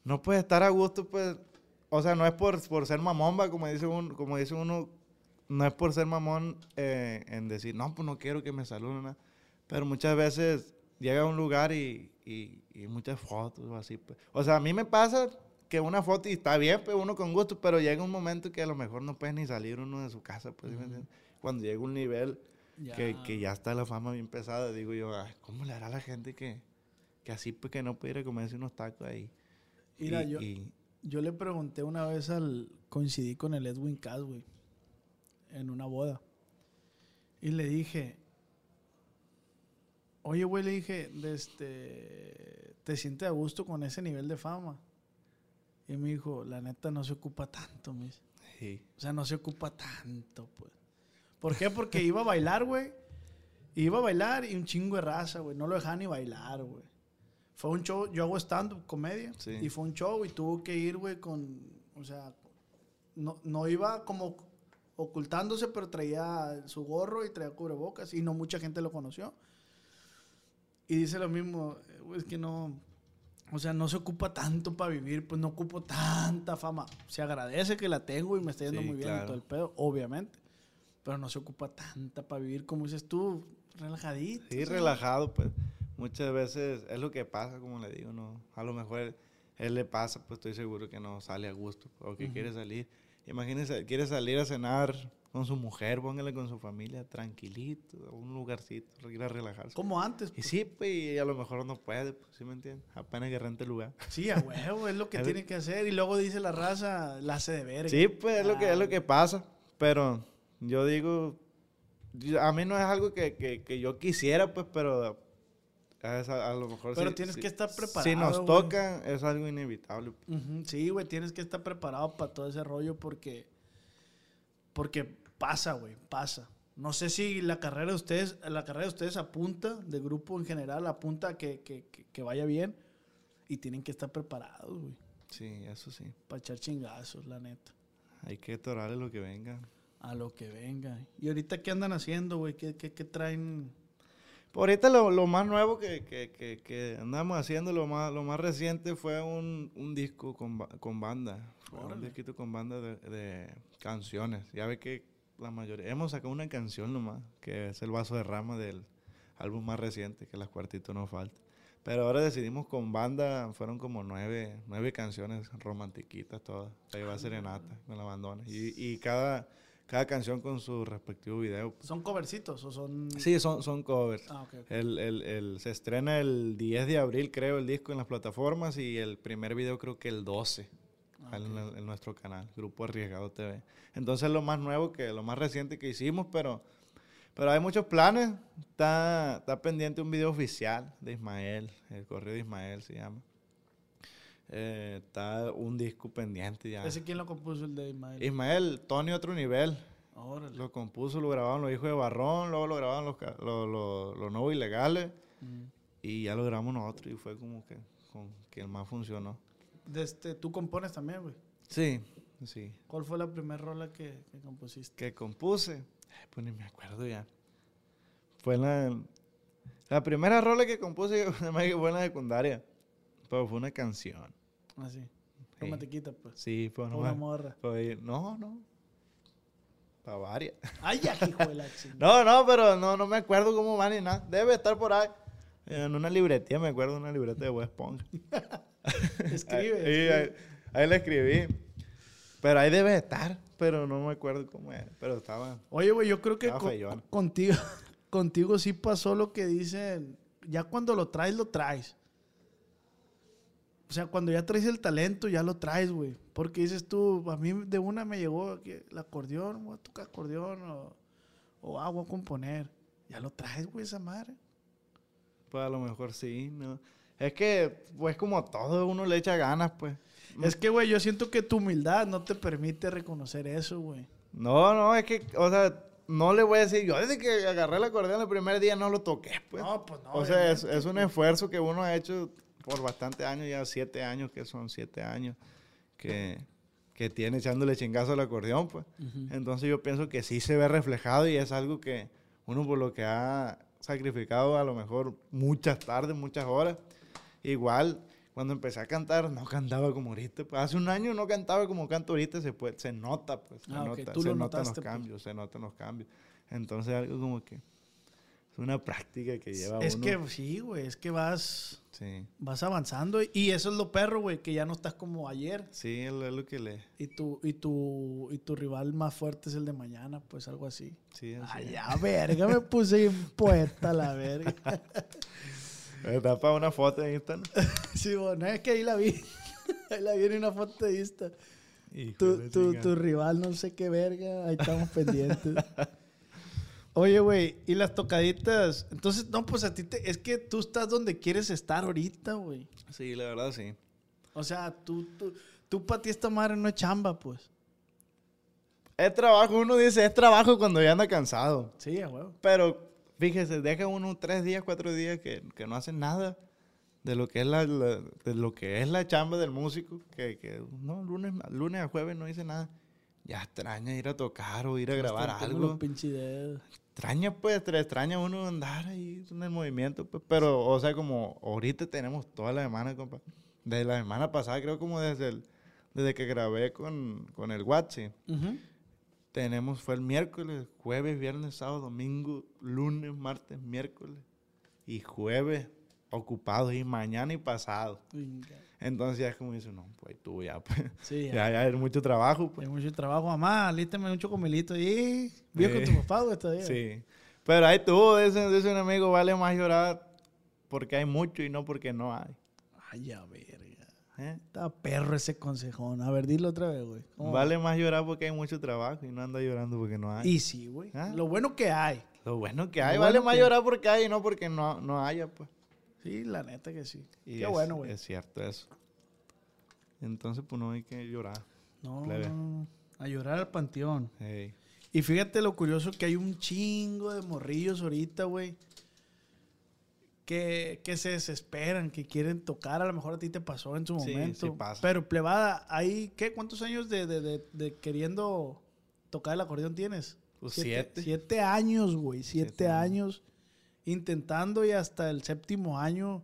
no puede estar a gusto, pues. O sea, no es por, por ser mamón, va, como dice, un, como dice uno, no es por ser mamón eh, en decir, no, pues no quiero que me saluden, nada. pero muchas veces llega a un lugar y, y- y muchas fotos o así. Pues. O sea, a mí me pasa que una foto y está bien, pues uno con gusto, pero llega un momento que a lo mejor no puede ni salir uno de su casa, pues. Cuando llega un nivel Que, que ya está la fama bien pesada, digo yo, "Ay, ¿cómo le hará a la gente que, que así pues que no puede ir a comerse unos tacos ahí? Mira, Y- yo, y- yo le pregunté una vez al. Coincidí con el Edwin Cass, güey. En una boda. Y le dije. Oye, güey, le dije, este, ¿te sientes a gusto con ese nivel de fama? Y me dijo, la neta no se ocupa tanto, mis. sí. O sea, no se ocupa tanto, pues. ¿Por qué? Porque iba a bailar, güey. Iba a bailar y un chingo de raza, güey. No lo dejaban ni bailar, güey. Fue un show, yo hago stand-up, comedia. Sí. Y fue un show y tuvo que ir, güey, con. O sea, no, no iba como ocultándose, pero traía su gorro y traía cubrebocas. Y no mucha gente lo conoció. Y dice lo mismo, es que no. O sea, no se ocupa tanto para vivir, pues no ocupo tanta fama. Se agradece que la tengo y me está yendo Sí, muy bien y claro. todo el pedo, obviamente. Pero no se ocupa tanta para vivir, como dices tú, relajadito. Sí, sea. relajado, pues. Muchas veces es lo que pasa, como le digo, ¿no? A lo mejor él, él le pasa, pues estoy seguro que no sale a gusto, o que quiere salir. Imagínese, quiere salir a cenar con su mujer, póngale con su familia, tranquilito, a un lugarcito, ir a relajarse. Como antes. Y pues. sí, pues, y a lo mejor no puede, pues, ¿sí me entiendes? Apenas que rente el lugar. Sí, a huevo, es lo que tiene que hacer. Y luego dice la raza, la hace de verga. Sí, pues es lo que, es lo que pasa. Pero yo digo, a mí no es algo que, que- que yo quisiera, pues, pero a, a lo mejor Pero si- tienes si- que estar Si preparado, nos güey. toca, es algo inevitable. pues. Ujú, Sí, güey, tienes que estar preparado para todo ese rollo porque, porque pasa, güey, pasa. No sé si la carrera de ustedes, la carrera de ustedes apunta, de grupo en general, apunta a que, que, que- que vaya bien y tienen que estar preparados, güey, Sí, eso sí. para echar chingazos, la neta, Hay que torarle lo que venga. a lo que venga. ¿Y ahorita qué andan haciendo, güey? ¿Qué, qué, qué traen? Por ahorita lo, lo más nuevo que, que, que, que andamos haciendo, lo más, lo más reciente fue un, un disco con, con banda. Un disquito con banda de, de canciones. Ya ve que la mayoría... Hemos sacado una canción nomás, que es el vaso de rama del álbum más reciente, que las cuartitos no falta. Pero ahora decidimos con banda, fueron como nueve, nueve canciones romantiquitas todas. Se lleva serenata con la bandona. Y, y cada, cada canción con su respectivo video. ¿Son covercitos o son...? Sí, son, son covers. Ah, ok, ok. El, el- el- se estrena el 10 de abril, creo, el disco en las plataformas y el primer video creo que el 12 Ah, en, el- en nuestro canal, Grupo Arriesgado TV. Entonces lo más nuevo, que lo más reciente que hicimos, pero, pero hay muchos planes. Está, está pendiente un video oficial de Ismael, el correo de Ismael se llama. Eh, está un disco pendiente ya. ¿Ese quién lo compuso, el de Ismael? Ismael, Tony Otro Nivel. Órale. Lo compuso, lo grabaron los hijos de Barrón, luego lo grabaron los, los, los, los nuevos ilegales. Mm. Y ya lo grabamos nosotros y fue como que, con, que el más funcionó. De este, tú compones también, güey. Sí, sí. ¿Cuál fue la primera rola que, que compusiste? Que compuse, ay, pues ni me acuerdo ya. Fue la, la primera rola que compuse fue en la secundaria. Pero fue una canción. Así. Sí. Con mantequita, pues. Sí, fue Una una, morra. fue- no, no. Para varias. Ay, ya, hijo de la. No, no, pero no, no me acuerdo cómo va ni nada. Debe estar por ahí. En una libretía, me acuerdo, una libreta de West Esponja. Escribe. Ahí, escribe. ahí, ahí la escribí. Pero ahí debe estar, pero no me acuerdo cómo era. Pero estaba. Oye, güey, yo creo que con- contigo, contigo sí pasó lo que dicen. Ya cuando lo traes, lo traes. O sea, cuando ya traes el talento, ya lo traes, güey. Porque dices tú, a mí de una me llegó el acordeón, voy a tocar acordeón o, o ah, voy a componer. Ya lo traes, güey, esa madre. Pues a lo mejor sí, ¿no? Es que, pues como todo, uno le echa ganas, pues. Es que, güey, yo siento que tu humildad no te permite reconocer eso, güey. No, no, es que, o sea, no le voy a decir, yo desde que agarré el acordeón el primer día no lo toqué, pues. No, pues no, O sea, es un esfuerzo que uno ha hecho por bastante años, ya siete años, que son siete años, que, que tiene echándole chingazo al acordeón, pues. Entonces yo pienso que sí se ve reflejado y es algo que uno por lo que ha sacrificado a lo mejor muchas tardes, muchas horas. Igual, cuando empecé a cantar, no cantaba como ahorita. Pues hace un año no cantaba como canto ahorita, se, puede, se nota, pues. Se Ah, nota, tú se notan los pues. cambios, se notan los cambios. Entonces algo como que es una práctica que lleva Es uno. que sí, güey, es que vas, Sí, vas avanzando y eso es lo perro, güey, que ya no estás como ayer. sí, es lo, que le... Y tu, y tu, y tu rival más fuerte es el de mañana, pues algo así. Sí, así Ay, ya, verga, me puse poeta la verga. Está para una foto en Instagram. Sí, bueno, es que ahí la vi. Ahí la vi en una foto de Insta. Tu, tu, tu rival, no sé qué verga, ahí estamos pendientes. Oye, güey, y las tocaditas. Entonces, no, pues a ti te, es que tú estás donde quieres estar ahorita, güey. Sí, la verdad sí. O sea, tú, tú, tú para ti esta madre no es chamba, pues. Es trabajo, uno dice, es trabajo cuando ya anda cansado. Sí, a huevo. Pero fíjese, deja uno tres días, cuatro días que, que no hacen nada de lo que es la, la- de lo que es la chamba del músico, que, que no, lunes, lunes a jueves no hice nada. Ya extraña ir a tocar o ir a grabar Hasta tengo algo. los pinches dedos. Extraña, pues, te extraña uno andar ahí en el movimiento, pues. Pero, o sea, como ahorita tenemos toda la semana, compa. Desde la semana pasada, creo como desde el, desde que grabé con, con el Watsi. Tenemos, fue el miércoles, jueves, viernes, sábado, domingo, lunes, martes, miércoles y jueves ocupados y mañana y pasado. Entonces ya es como dice, no, pues tú ya, pues. Sí, Ya, ya es mucho trabajo, pues. Hay mucho trabajo. Mamá, alístame un chocomilito vivo con Sí. tu papá, güey, todavía. Sí. Pero ahí tú, dice un amigo, vale más llorar porque hay mucho y no porque no hay. Ay, a verga. ¿eh? Está perro ese consejón. A ver, dilo otra vez, güey. Vale más llorar porque hay mucho trabajo y no anda llorando porque no hay. Y sí, güey. ¿Ah? Lo bueno que hay. Lo bueno que hay, Lo vale bueno más que- llorar porque hay y no porque no, no haya, pues. Sí, la neta que sí. Y Qué es- bueno, güey. Es cierto eso. Entonces, pues no hay que llorar. No, plebe. no. A llorar al panteón. Y fíjate lo curioso que hay un chingo de morrillos ahorita, güey. Que, que se desesperan, que quieren tocar. A lo mejor a ti te pasó en su Sí, momento. sí pasa. Pero plebada, ¿hay qué? ¿Cuántos años de, de- de- de queriendo tocar el acordeón tienes? Pues siete. Siete años, güey. Siete, Siete años. Intentando y hasta el séptimo año.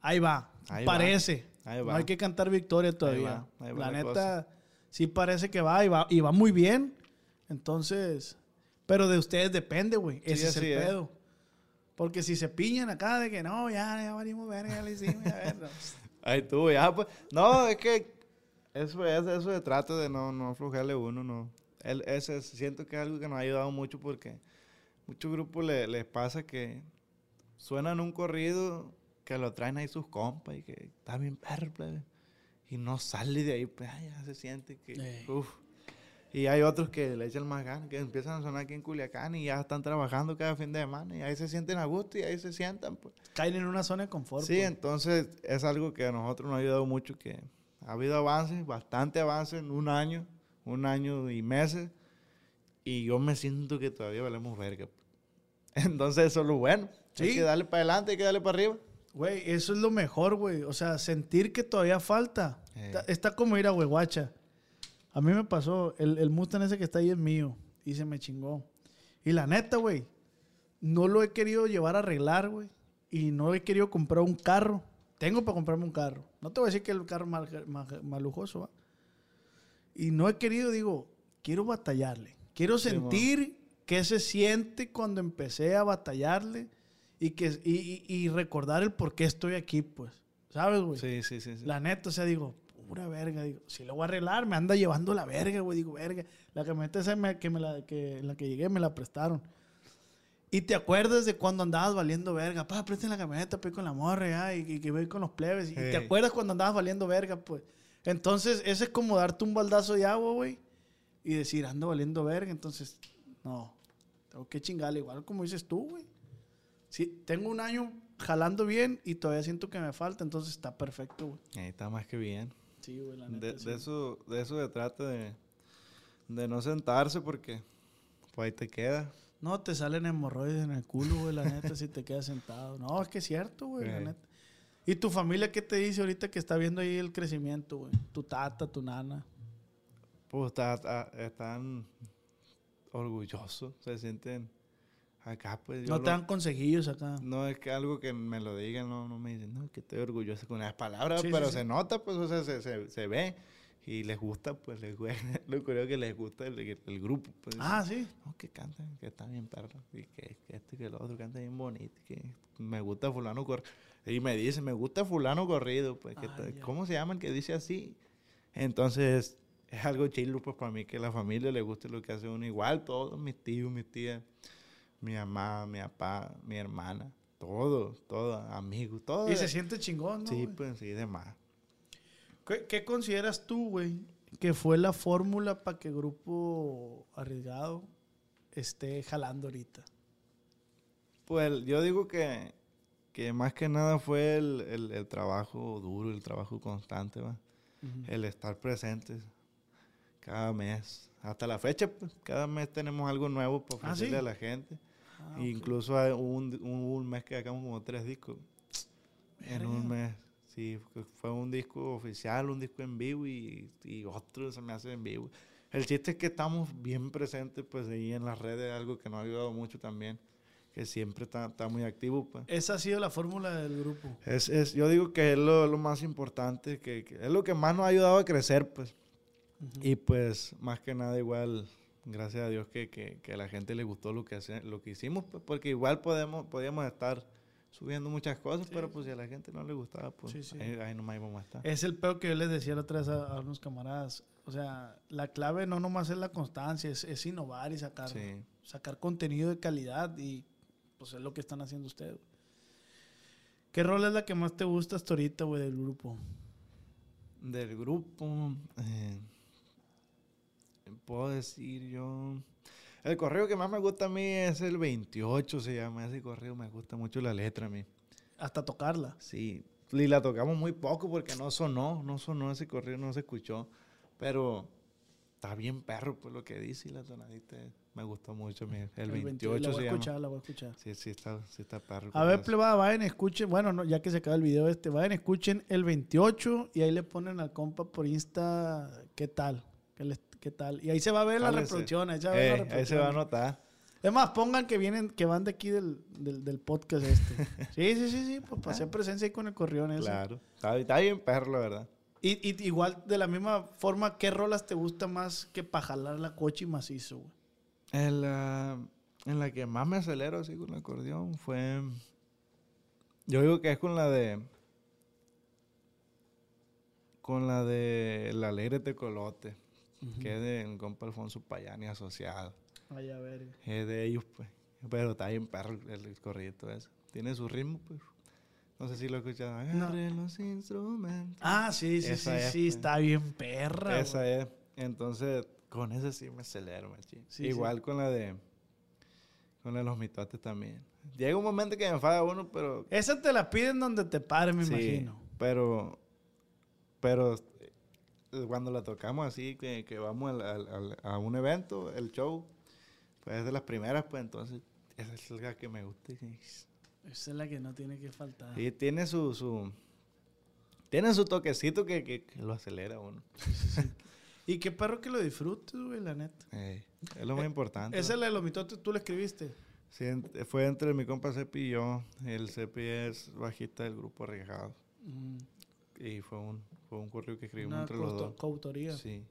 Ahí va. Ahí va. parece. Ahí No va. hay que cantar victoria todavía. va, ahí va la, la neta, cosa. sí parece que va y, va y va muy bien. Entonces, pero de ustedes depende, güey. Ese es el es. pedo. Porque si se piñan acá de que no, ya, ya valimos verga, ya le hicimos, ya ver, no. Ahí tú, ya, pues. No, es que eso es, eso se trata de no, no aflojarle uno, no. El, ese, siento que es algo que nos ha ayudado mucho porque muchos grupos le- les pasa que suenan un corrido que lo traen ahí sus compas y que está bien perro, plebe, Y no sale de ahí, pues ya se siente que. Uf. Y hay otros que le echan más ganas, que empiezan a sonar aquí en Culiacán y ya están trabajando cada fin de semana y ahí se sienten a gusto y ahí se sientan, pues. Caen en una zona de confort. Sí, pues. entonces es algo que a nosotros nos ha ayudado mucho, que ha habido avances, bastante avance en un año, un año y meses, y yo me siento que todavía valemos verga. Entonces eso es lo bueno, Hay que darle para adelante, hay que darle para arriba. Güey, eso es lo mejor, güey. O sea, sentir que todavía falta. Eh. Está, está como ir a Huehuacha. A mí me pasó, el, el Mustang ese que está ahí es mío. Y se me chingó. Y la neta, güey, no lo he querido llevar a arreglar, güey. Y no he querido comprar un carro. Tengo para comprarme un carro. No te voy a decir que el carro más, más- más lujoso, ¿va? Y no he querido, digo, quiero batallarle. Quiero Sí, sentir qué se siente cuando empecé a batallarle y, que, y, recordar el por qué estoy aquí, pues. ¿Sabes, güey? Sí, sí, sí. sí. La neta, o sea, digo, pura verga. Digo, si lo voy a arreglar, me anda llevando la verga, güey. Digo, verga. La camioneta esa me- que me la, que, en la que llegué me la prestaron. Y te acuerdas de cuando andabas valiendo verga. Pa, presten la camioneta, pues con la morra, ya, y, que voy con los plebes. Y te acuerdas cuando andabas valiendo verga, pues. Entonces, ese es como darte un baldazo de agua, güey. Y decir, ando valiendo verga. Entonces, no. Tengo que chingarle, igual como dices tú, güey. Sí, tengo un año jalando bien y todavía siento que me falta, entonces está perfecto, güey. Ahí está más que bien. Sí, güey, la neta. De, sí. de eso, de eso se trata de, de no sentarse porque pues ahí te queda. No, te salen hemorroides en el culo, güey, la neta, si te quedas sentado. No, es que es cierto, güey, la neta. ¿Y tu familia qué te dice ahorita que está viendo ahí el crecimiento, güey? Tu tata, tu nana. Pues está- está- están orgullosos, se sienten acá pues yo No te lo- dan consejillos acá. no es que algo que me lo digan, no, no me dicen, no, que estoy orgulloso con las palabras, Sí, pero sí, se sí. nota, pues, o sea, se, se, se ve y les gusta, pues, les, lo creo que les gusta el, el grupo, pues. Ah, sí. No, que cantan, que están bien perros, y que, que este y que el otro canta bien bonito, que me gusta fulano corrido. Y me dice, me gusta fulano corrido, pues, Ah. ¿cómo se llama el que dice así? Entonces, es algo chilo, pues, para mí, que la familia le guste lo que hace uno. Igual, todos mis tíos, mis tías, mi mamá, mi papá, mi hermana, todo, todo, amigos, todo. Y se siente chingón, ¿no? Sí, pues, sí, demás. ¿Qué, qué consideras tú, güey, que fue la fórmula para que Grupo Arriesgado esté jalando ahorita? Pues yo digo que, que más que nada fue el, el- el trabajo duro, el trabajo constante, ¿va? el estar presentes cada mes. Hasta la fecha, pues, cada mes tenemos algo nuevo para Ah, ofrecerle ¿sí? a la gente. Ah, Incluso hay un, un, mes que sacamos como tres discos. En un mes. Sí, fue- fue un disco oficial, un disco en vivo y, y otro se me hace en vivo. El chiste es que estamos bien presentes pues ahí en las redes, algo que nos ha ayudado mucho también, que siempre está, está muy activo pues. Esa ha sido la fórmula del grupo. Es, es, yo digo que es lo, lo más importante, que, que es lo que más nos ha ayudado a crecer, pues. Y pues, más que nada, igual, gracias a Dios que, que, que a la gente le gustó lo que, hace, lo que hicimos, pues, porque igual podemos, podíamos estar subiendo muchas cosas, pero pues si a la gente no le gustaba, pues Sí, sí. Ahí, ahí nomás íbamos a estar. Es el peor que yo les decía la otra vez a, a unos camaradas. O sea, la clave no nomás es la constancia, es, es innovar y sacar, sacar contenido de calidad y pues es lo que están haciendo ustedes. ¿Qué rol es la que más te gusta hasta ahorita, güey, del grupo? Del grupo, eh, puedo decir yo... El correo que más me gusta a mí es el 28, se llama ese correo, me gusta mucho la letra a mí. Hasta tocarla. Sí, y la tocamos muy poco porque no sonó, no sonó ese correo, no se escuchó. Pero está bien perro pues lo que dice y la tonadita me gustó mucho. mi- El, 28 La voy se a llama. escuchar, la voy a escuchar. Sí, sí está, sí está perro. A ver, plebada, vayan, escuchen. Bueno, no, ya que se acaba el video este, vayan, escuchen el 28 y ahí le ponen al compa por Insta qué tal. ¿Qué, les- qué tal? Y ahí se va a ver la reproducción. Ahí se va a ver Eh, la ahí se reproducción. va a notar. Es más, pongan que vienen, que van de aquí del, del, del podcast este. Sí, sí, sí, sí, pues para hacer presencia ahí con el corrión ese. Claro. Está, está bien perro, la verdad. Y, y igual, de la misma forma, ¿qué rolas te gusta más que para jalar la coche y macizo, güey? En la, en la que más me acelero así con el acordeón fue... Yo digo que es con la de... Con la de La Alegre Tecolote. Que es del compa Alfonso Payani asociado. Ay, a ver. Es de ellos, pues. Pero está bien perro el, el corrido ese. Tiene su ritmo, pues. No sé si lo escuchado. Agarre los instrumentos. Ah, sí, sí, Esa sí, es, sí, pues. está bien perra. Esa es. Entonces, con esa sí me acelero, machín. Sí, Igual con la de... Con la de los mitotes también. Llega un momento que me enfada uno, pero... Esa te la piden donde te pare, me sí, imagino. pero... Pero... eh, Cuando la tocamos así, que, que vamos al- al- al- a un evento, el show, pues es de las primeras, pues entonces... Esa es la que me gusta. y Esa es la que no tiene que faltar. Y tiene su, su tiene su toquecito que, que- que lo acelera uno. Y qué perro que lo disfrutes, güey, la neta. Es lo más importante. Esa es la de los mitotes, tú la escribiste. Sí, fue entre mi compa Cepi y yo. El Cepi es bajista del grupo Arriesgado. Mm, Y fue un, fue un correo que escribimos una entre los dos. coautoría. Sí.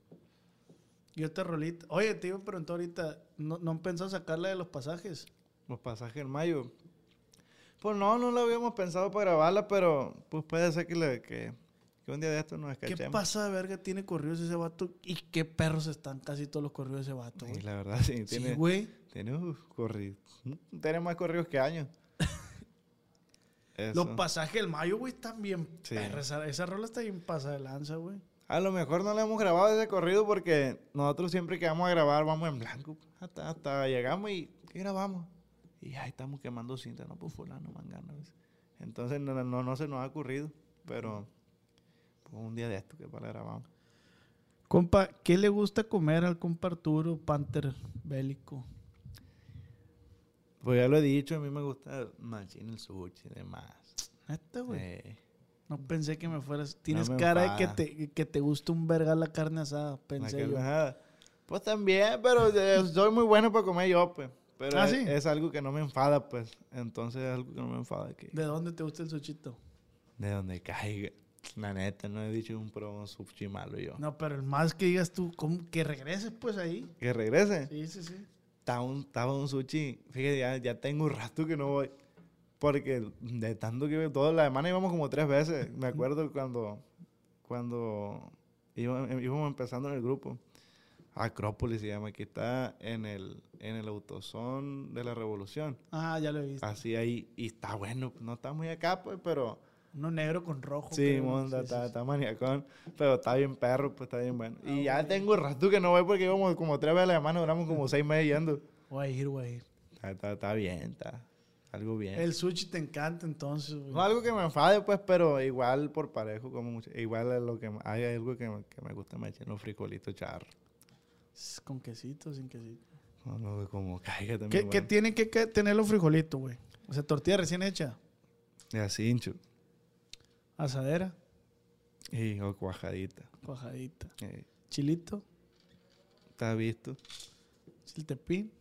Y otra rolita. Oye, te iba a preguntar ahorita, ¿no, no han pensado sacarla de los pasajes? Los pasajes en mayo. Pues no, no lo habíamos pensado para grabarla, pero pues puede ser que, le- que, que un día de estos nos ¿Qué escachemos. pasa de verga tiene corridos ese vato? ¿Y qué perros están casi todos los corridos de ese vato, güey? la verdad, sí, Sí, tiene, güey. tiene uf, corrido. Tiene más corridos que años. Los pasajes del mayo, güey, están bien Sí. Esa, esa rola está bien pasada de lanza, güey. A lo mejor no le hemos grabado ese corrido porque nosotros siempre que vamos a grabar vamos en blanco. Hasta, hasta llegamos y ¿qué grabamos? Y ahí estamos quemando cinta, no, pues fulano, mangano. Entonces no, no, no se nos ha ocurrido, pero pues, un día de esto que para grabamos. Compa, ¿qué le gusta comer al compa Arturo Panther bélico? Pues ya lo he dicho, a mí me gusta machín el sushi y demás. Neta, güey. Eh, No pensé que me fueras. Tienes me cara de que te, que te gusta un verga la carne asada, pensé carne yo. asada. Pues también, pero eh, soy muy bueno para comer yo, pues. Pero ¿Ah, es, sí? es algo que no me enfada, pues. Entonces es algo que no me enfada. Que, ¿De dónde te gusta el suchito? De donde caiga. La neta, no he dicho un pro sushi malo yo. No, pero el más que digas tú, ¿cómo? que regreses pues ahí. Que regrese. Sí, sí, sí. Estaba un, estaba un sushi. Fíjate, ya, ya tengo un rato que no voy. Porque de tanto que toda la semana íbamos como tres veces. Me acuerdo cuando, cuando íbamos empezando en el grupo. Acrópolis se llama, que está en el, en el autosón de la revolución. Ah, ya lo he visto. Así ahí, y está bueno, no está muy acá, pues, pero Uno negro con rojo. Sí, monda, Sí, está, sí, está maniacón. Pero está bien perro, pues está bien bueno. Ah, y ya tengo rato que no voy porque íbamos como tres veces a la semana, duramos como seis meses yendo. Voy a ir, voy a ir. Está, está, está bien, está algo bien. El sushi te encanta entonces, güey. No algo que me enfade, pues, pero igual por parejo, como mucho. Igual es lo que hay algo que, me- que me gusta, me echen los frijolitos charros. Con quesito, sin quesito. No, no, como caiga también. ¿Qué, qué tienen que que tener los frijolitos, güey? O sea, tortilla recién hecha, Y así hincho. Asadera, Y o cuajadita. cuajadita, Eh, chilito, ¿Está visto? chiltepín.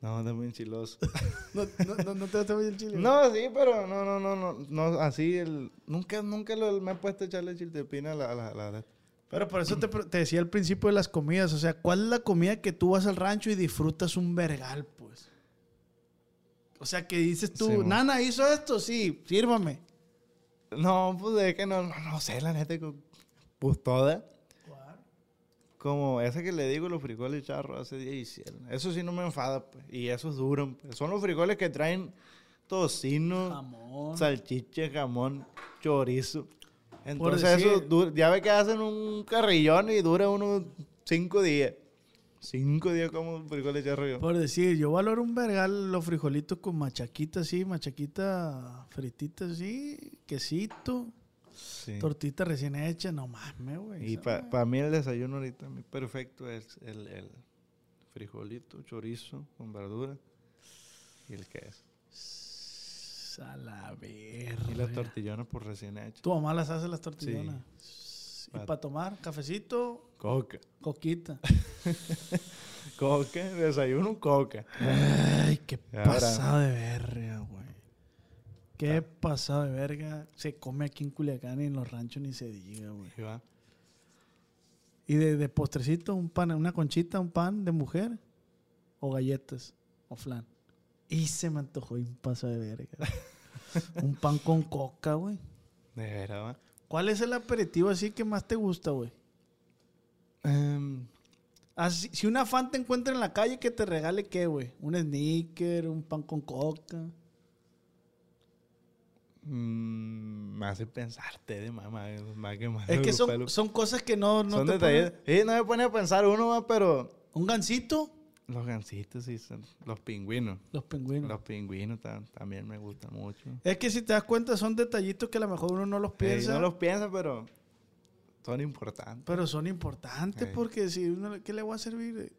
No, está muy enchiloso. ¿No, no, no, no te gusta mucho el chile? No, sí, pero no, no, no, no, no así el, nunca, nunca lo- me he puesto a echarle chiltepina a la, a la, a la- Pero por eso te, te decía al principio de las comidas. O sea, ¿cuál es la comida que tú vas al rancho y disfrutas un vergal, pues? O sea, que dices tú, Sí. Nana hizo esto, sí, sírvame. No, pues es que no, no, no sé, la neta, pues toda. Como esa que le digo, los frijoles charros hace día hicieron. Eso sí no me enfada, pues. Y esos duran, pues. Son los frijoles que traen tocino, Jamón. salchicha, jamón, chorizo. Entonces decir- eso, ya ve que hacen un carrillón y dura unos cinco días. Cinco días como frijoles charros yo. Por decir, yo valoro un vergal los frijolitos con machaquita así, machaquita fritita así, quesito, Sí. tortita recién hecha, no mames, güey. Y para madre. mí el desayuno ahorita mi perfecto es el, el frijolito, chorizo con verdura y el queso. A la Y las tortillonas por recién hechas. Tu mamá las hace las tortillonas. Y Pa- para tomar, cafecito, Coca. coquita. Coca, desayuno coca. Ay, qué pasado de verga, güey. Qué pasado de verga. Se come aquí en Culiacán y en los ranchos ni se diga, güey. Y de, de postrecito, un pan, una conchita, un pan de mujer. O galletas. O flan. Y se me antojó un paso de verga. un pan con coca, güey. De va. ¿Cuál es el aperitivo así que más te gusta, güey? Em, Así- si una fan te encuentra en la calle, que te regale qué, güey? Un sneaker, un pan con coca. mm, me hace pensarte de mamá. Más que más Es que son, son cosas que no, no Son te detalles. ponen- Sí, no me pone a pensar uno, va, pero Un gansito, los gansitos sí son. Los pingüinos. los pingüinos. Los pingüinos tam- también me gustan mucho. Es que si te das cuenta, son detallitos que a lo mejor uno no los piensa. no los piensa, pero son importantes. Pero son importantes Sí. porque si uno, ¿qué le va a servir?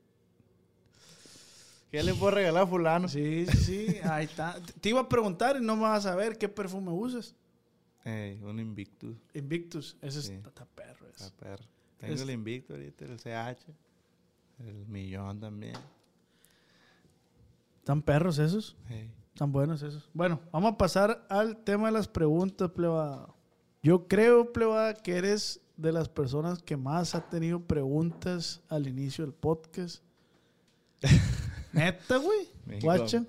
¿Qué le puedo regalar a fulano? Sí, sí, sí. Ahí está. Te iba a preguntar y no me vas a ver qué perfume usas. Un Invictus. Invictus. Ese Sí. es perro. ese. Está perro. Tengo Es- el Invictus ahorita, el CH. El millón también. ¿Están perros esos? Están buenos esos. Bueno, vamos a pasar al tema de las preguntas, plebada. Yo creo, plebada, que eres de las personas que más ha tenido preguntas al inicio del podcast. Neta, güey. Guacha.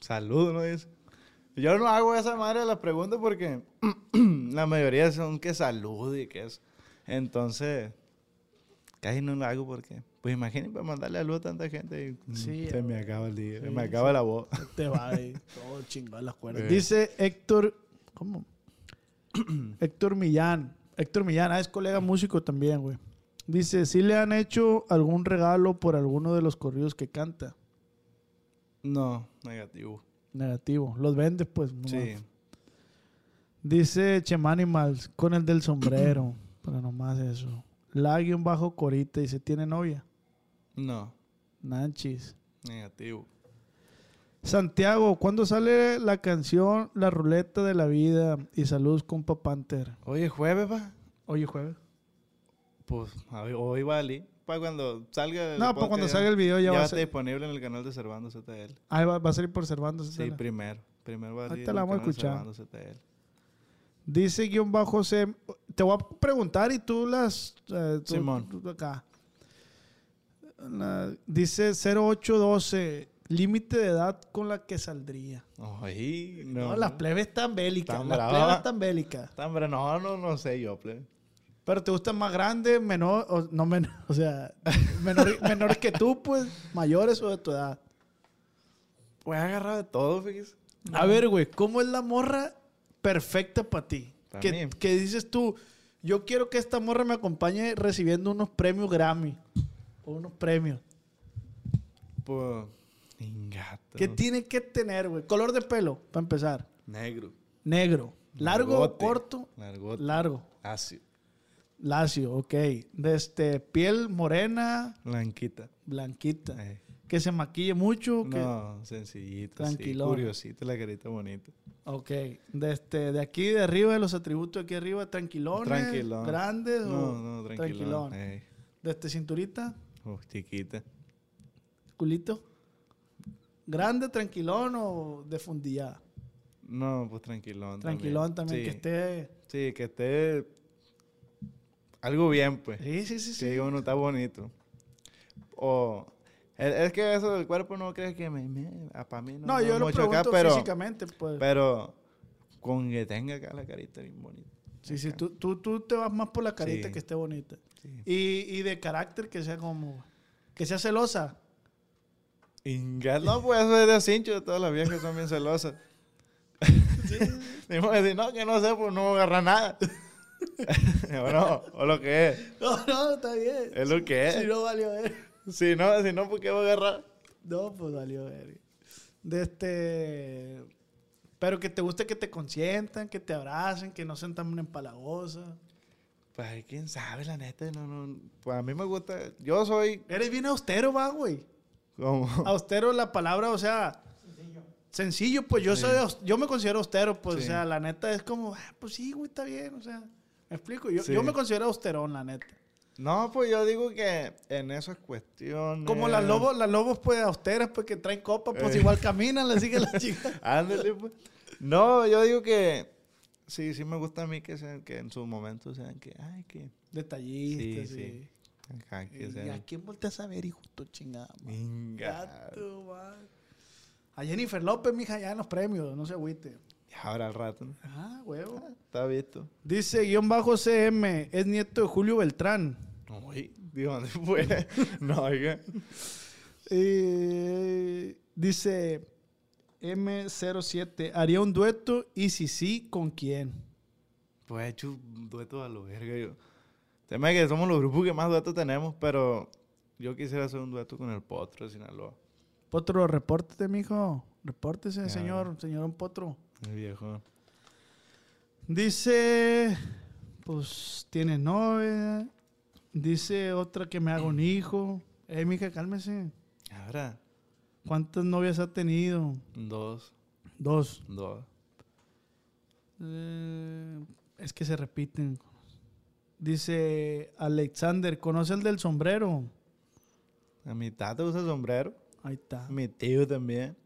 Salud, ¿no? Dice. Yo no hago esa madre de las preguntas porque la mayoría son que salud y que es. Entonces, casi no lo hago porque, pues imagínate para mandarle salud a tanta gente y Sí, se a me acaba el día, se me acaba la voz. Te va ahí. Todo chingado las cuerdas. Eh. Dice Héctor. ¿Cómo? Héctor Millán. Héctor Millán, ah, es colega músico también, güey. Dice, ¿sí le han hecho algún regalo por alguno de los corridos que canta? No, negativo. Negativo. Los vendes, pues. nomás. Sí. Dice Chemanimals, con el del sombrero. Pero nomás eso. La guion bajo Corita dice, ¿tiene novia? No, Nanchis. negativo. Santiago, ¿cuándo sale la canción La Ruleta de la Vida? Y saludos, compa Panther. Oye, jueves, va. Oye, jueves. Pues hoy, hoy vale. Para cuando salga el No, para cuando ya- salga el video ya va a ser- disponible en el canal de Servando ZL. Ahí va, va a salir por Cervantes. Sí, Estela. primero. Primero va a salir Ahorita la vamos a escuchar. Servando ZL. Dice guion bajo C. Te voy a preguntar y tú las. eh, tú- Simón. tú acá. La- dice 0812. Límite de edad con la que saldría. Ay, No, no. las plebes están bélicas. Las plebes están bélicas. Está, hombre, no, no, no sé yo, plebe. Pero te gustan más grandes, menor, o, no menor, o sea, menor- menores que tú, pues, mayores o de tu edad. Pues agarrado de todo, fíjese. A ver, güey, ¿cómo es la morra perfecta para ti? Pa' Que, que dices tú, yo quiero que esta morra me acompañe recibiendo unos premios Grammy. O unos premios. Pues, ingato. ¿Qué tiene que tener, güey? Color de pelo, para empezar. Negro. Negro. Largo, Largote. corto. Largote. Largo. Ácido. Lacio, ok. De este, piel morena, Blanquita. blanquita. Eh. Que se maquille mucho. Que... No, sencillito. Tranquilona. Sí, curiosito, la carita bonita. Ok. De, este, de aquí, de arriba, de los atributos de aquí arriba, tranquilones. Tranquilón. Grandes No, o no, tranquilón. tranquilón. Eh. De este cinturita, chiquita. culito. Grande, tranquilón o de fundillada. No, pues tranquilón. Tranquilón también, Sí. que esté. Sí, que esté algo bien, pues. Sí, sí, sí. Que sí. diga uno está bonito. O es, que eso del cuerpo no crees que me, para mí no, No, no yo lo mucho acá, pregunto pero, físicamente, pues. pero con que tenga acá la carita bien bonita. sí, sí, tú, tú, tú te vas más por la carita Sí. que esté bonita. Sí. Y, y de carácter que sea como. Que sea celosa. Inga- no, pues eso es de cincho, todas las viejas son bien celosas. De decir, no, que no sé, pues no agarra nada. o no, o lo que es. No, no, está bien. Es lo que es. Si no valió ver. Si no, si no, ¿por qué va a agarrar? No, pues valió ver. De este. Pero que te guste que te consientan, que te abracen, que no sean tan empalagosas. Pues quién sabe, la neta, no, no. Pues a mí me gusta, yo soy Eres bien austero, va, güey. Como... Austero la palabra, o sea. Sencillo. pues yo soy, yo me considero austero, pues, Sí. o sea, la neta es como, ah, pues sí, güey, está bien, o sea, me explico, yo, Sí. yo me considero austerón, la neta. No, pues yo digo que en esas cuestiones... Como las lobos, las lobos, pues, austeras, pues, que traen copa, pues, Eh. igual caminan, le siguen las chicas. Ándale, pues. No, yo digo que... Sí, sí me gusta a mí que sean, que en su momento sean que... Ay, que... Detallistas, Sí, sí. Sí. Ajá, que ¿Y a quién volteas a ver, hijo de tu chingada? madre. A Jennifer López, mija, ya en los premios, no se agüite. Ahora al rato, ¿no? Ah, huevo. Está visto. Dice guion bajo CM, es nieto de Julio Beltrán. Uy, digo, ¿dónde fue? no, oiga. Eh, dice M07, haría un dueto y si sí, ¿con quién? Pues he hecho un dueto a lo verga yo. Tema que somos los grupos que más duetos tenemos, pero yo quisiera hacer un dueto con el Potro de Sinaloa. Potro, repórtete, mijo. Repórtese, señor, señor Potro. El viejo. Dice, pues tiene novia. Dice otra que me haga un hijo. Eh, mija, cálmese. Ahora, ¿Cuántas novias ha tenido? dos, Dos. dos. Eh, es que se repiten. Dice Alexander, ¿conoce el del sombrero? A mi tata usa sombrero. Ahí está. Mi tío también.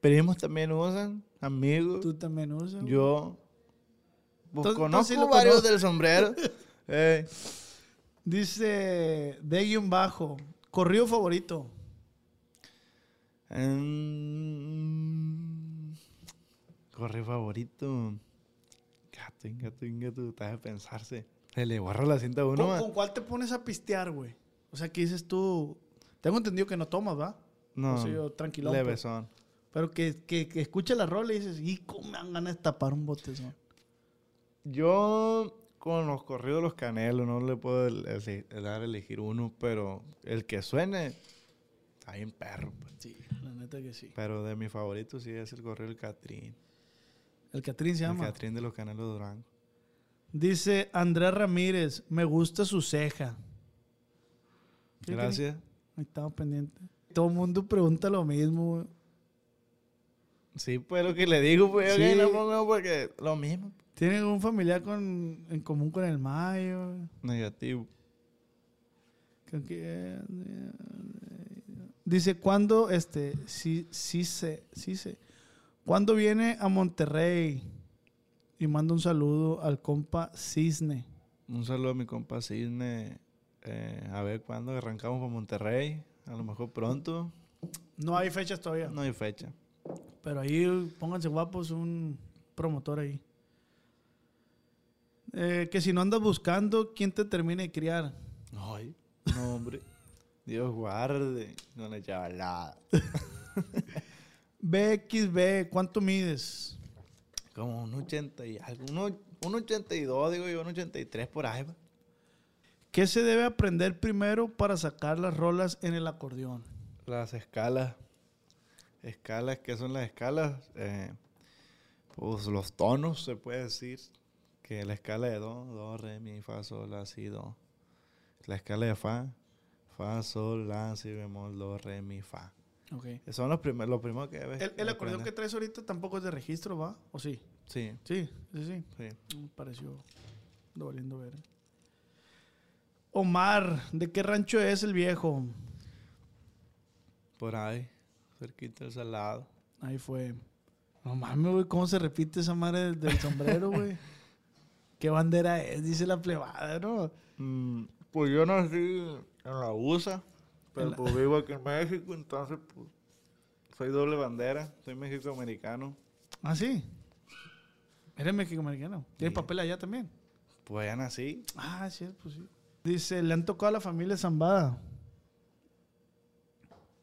Primos también usan. Amigos. Tú también usas. güey? Yo. Pues, Entonces- conozco varios del sombrero. Eh, Dice de guion bajo. Corrido favorito. em, correo favorito. Gato, gato, gato. Está de pensarse. Se le borra la cinta a uno. ¿Con, con cuál te pones a pistear, güey? O sea, que dices tú. Tengo entendido que no tomas, ¿va? No. O sea, yo tranquilón, pues. Levesón. Pero que, que, que escucha la rola y dices, ¿y cómo me dan ganas de tapar un botezón? Yo con los corridos de los canelos no le puedo el- el- el dar a elegir uno, pero el que suene está bien perro. pues. Sí, la neta que sí. Pero de mi favorito sí es el corrido del Catrín. El Catrín se El llama. Catrín de los canelos Durango. Dice Andrés Ramírez, me gusta su ceja. ¿Qué Gracias. Ahí estamos pendientes. Todo el mundo pregunta lo mismo, güey. Sí, pues lo que le digo, pues yo Sí. que no pongo porque lo mismo. ¿Tienen un familiar con, en común con el Mayo? Negativo. Creo que- Dice, ¿cuándo, este, sí, sí sé, sí sé. ¿Cuándo viene a Monterrey? Y manda un saludo al compa Cisne. Un saludo a mi compa Cisne. Eh, a ver cuándo arrancamos para Monterrey. A lo mejor pronto. No hay fechas todavía. No hay fecha. Pero ahí pónganse guapos un promotor ahí. Eh, que si no andas buscando, ¿quién te termina de criar? Ay, no, hombre. Dios guarde. No le echaba nada. BXB, ¿cuánto mides? Como un 80 y algo. uno- Un 82, digo yo, un 83 por ahí. va. ¿Qué se debe aprender primero para sacar las rolas en el acordeón? Las escalas. Escalas, ¿qué son las escalas? Eh, pues los tonos, se puede decir. Que la escala de do, do, re, mi, fa, sol, la, si, do. La escala de fa, fa, sol, la, si, bemol, do, re, mi, fa. Okay. Son los primeros, lo primero que debes ¿El, el acordeón que traes ahorita tampoco es de registro, va? ¿O sí? Sí, Sí, sí, sí. sí. Me pareció doliendo ver. Omar, ¿de qué rancho es el viejo? Por ahí, cerquita del salado. Ahí fue. No mames, güey, ¿cómo se repite esa madre del, del sombrero, güey? ¿Qué bandera es? Dice la plebada, ¿no? Mm, pues yo nací en la USA, pero la- pues vivo aquí en México, entonces pues soy doble bandera, soy mexicoamericano. Ah, sí. Eres mexicoamericano. ¿Tienes Sí. papel allá también? Pues ya nací. Ah, sí, pues sí. Dice, le han tocado a la familia Zambada.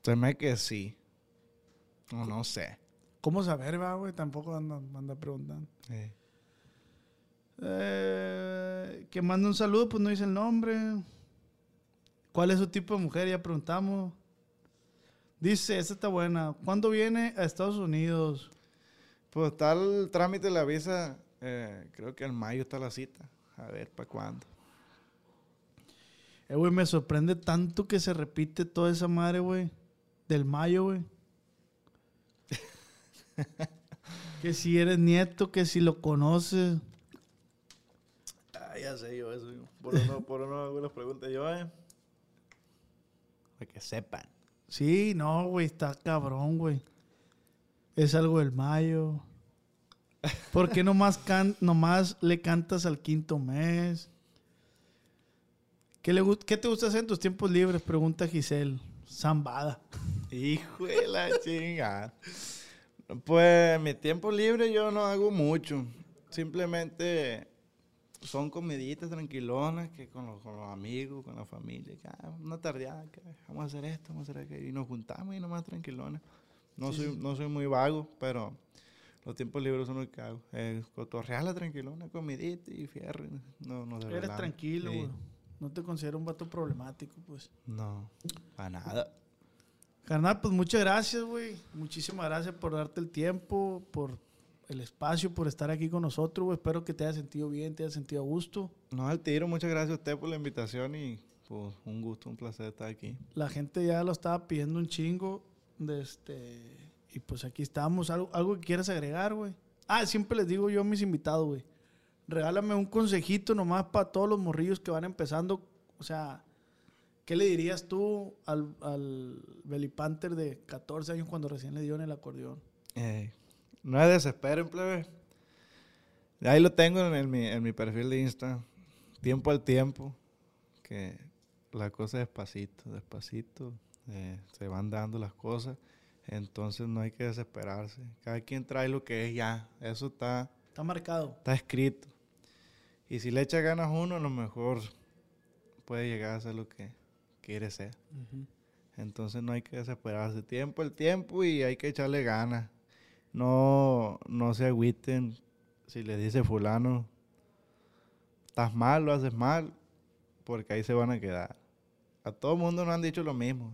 Se me que sí. O no sé. ¿Cómo saber, va, güey? Tampoco anda, anda preguntando. Eh, Eh, que manda un saludo, pues no dice el nombre. ¿Cuál es su tipo de mujer? Ya preguntamos. Dice, esta está buena. ¿Cuándo viene a Estados Unidos? Pues está el trámite de la visa, eh, creo que en mayo está la cita. A ver, ¿para cuándo? Eh, güey, me sorprende tanto que se repite toda esa madre, güey. Del mayo, güey. que si eres nieto, que si lo conoces. Ah, ya sé yo eso. yo. Por uno, por uno hago las preguntas yo, eh. Para que sepan. Sí, no, güey, está cabrón, güey. Es algo del mayo. ¿Por qué nomás, can- nomás le cantas al quinto mes? ¿Qué, le, ¿Qué te gusta hacer en tus tiempos libres? Pregunta Giselle. Zambada. Hijo de la chingada. Pues mi tiempo libre yo no hago mucho. Simplemente son comiditas tranquilonas que con los, con los amigos, con la familia. que, ah, una tardeada, que vamos a hacer esto, vamos a hacer aquello. Y nos juntamos y nomás tranquilones. No, soy, no soy muy vago, pero los tiempos libres son lo que hago. Eh, cotorrearla tranquilona, comidita y fierro. No, no Eres tranquilo, Sí. güey. No te considero un vato problemático, pues. No, para nada. Carnal, pues muchas gracias, güey. Muchísimas gracias por darte el tiempo, por el espacio, por estar aquí con nosotros. Espero que te haya sentido bien, te haya sentido a gusto. No al tiro, muchas gracias a usted por la invitación y pues un gusto, un placer estar aquí. La gente ya lo estaba pidiendo un chingo. De este, y pues aquí estamos. ¿Algo, algo que quieras agregar, güey? Ah, siempre les digo yo a mis invitados, güey. Regálame un consejito nomás para todos los morrillos que van empezando. O sea, ¿qué le dirías tú al, al Belly Panther de 14 años cuando recién le dio en el acordeón? Eh, no se desesperen, plebe. Ahí lo tengo en, el- mi, en mi perfil de Insta. Tiempo al tiempo. Que la cosa despacito, despacito. eh, se van dando las cosas. Entonces no hay que desesperarse. Cada quien trae lo que es ya. Eso está, Está marcado. está escrito. Y si le echa ganas uno, a lo mejor puede llegar a ser lo que quiere ser. Entonces no hay que desesperarse. Tiempo el tiempo y hay que echarle ganas. No, no se agüiten si le dice fulano, estás mal, lo haces mal, porque ahí se van a quedar. A todo el mundo nos han dicho lo mismo.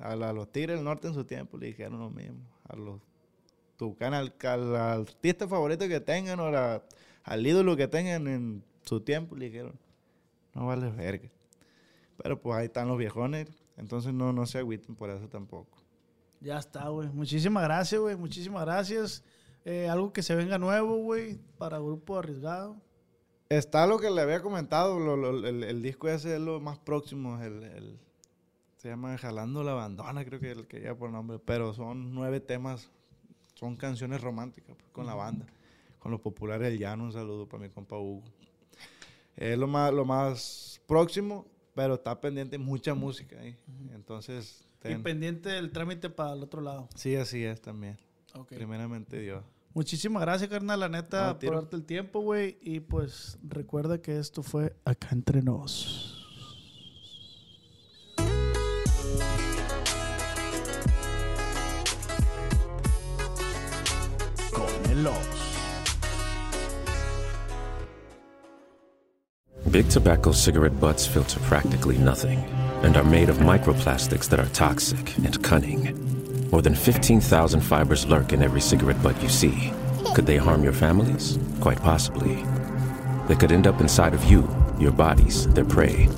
A, la- a los Tigres del Norte en su tiempo le dijeron lo mismo. A los Tucán, al, al artista favorito que tengan o la- al ídolo que tengan en su tiempo le dijeron, no vale verga. Pero pues ahí están los viejones, entonces no, no se agüiten por eso tampoco. Ya está, güey. Muchísimas gracias, güey. Muchísimas gracias. Eh, algo que se venga nuevo, güey, para Grupo Arriesgado. Está lo que le había comentado, lo- lo- el, el disco ese es lo más próximo, el, el- se llama Jalando la Bandona, creo que el que lleva por nombre, pero son nueve temas, son canciones románticas pues, con la banda, con los populares del llano, un saludo para mi compa Hugo. Es lo más, lo más próximo, pero está pendiente mucha música ahí, entonces... Y ten- pendiente del trámite para el otro lado. sí, así es también, Ok. primeramente Dios. Muchísimas gracias, carnal, la neta, No, por darte el tiempo, güey. Y pues recuerda que esto fue acá entre nos. Con el os. Big tobacco cigarette butts filter practically nothing and are made of microplastics that are toxic and cunning. More than 15,000 fibers lurk in every cigarette butt you see. Could they harm your families? Quite possibly. They could end up inside of you, your bodies, their prey.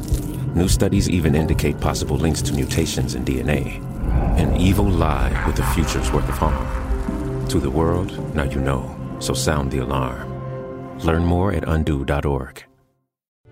New studies even indicate possible links to mutations in DNA. An evil lie with a future's worth of harm. To the world, now you know, so sound the alarm. Learn more at undo.org.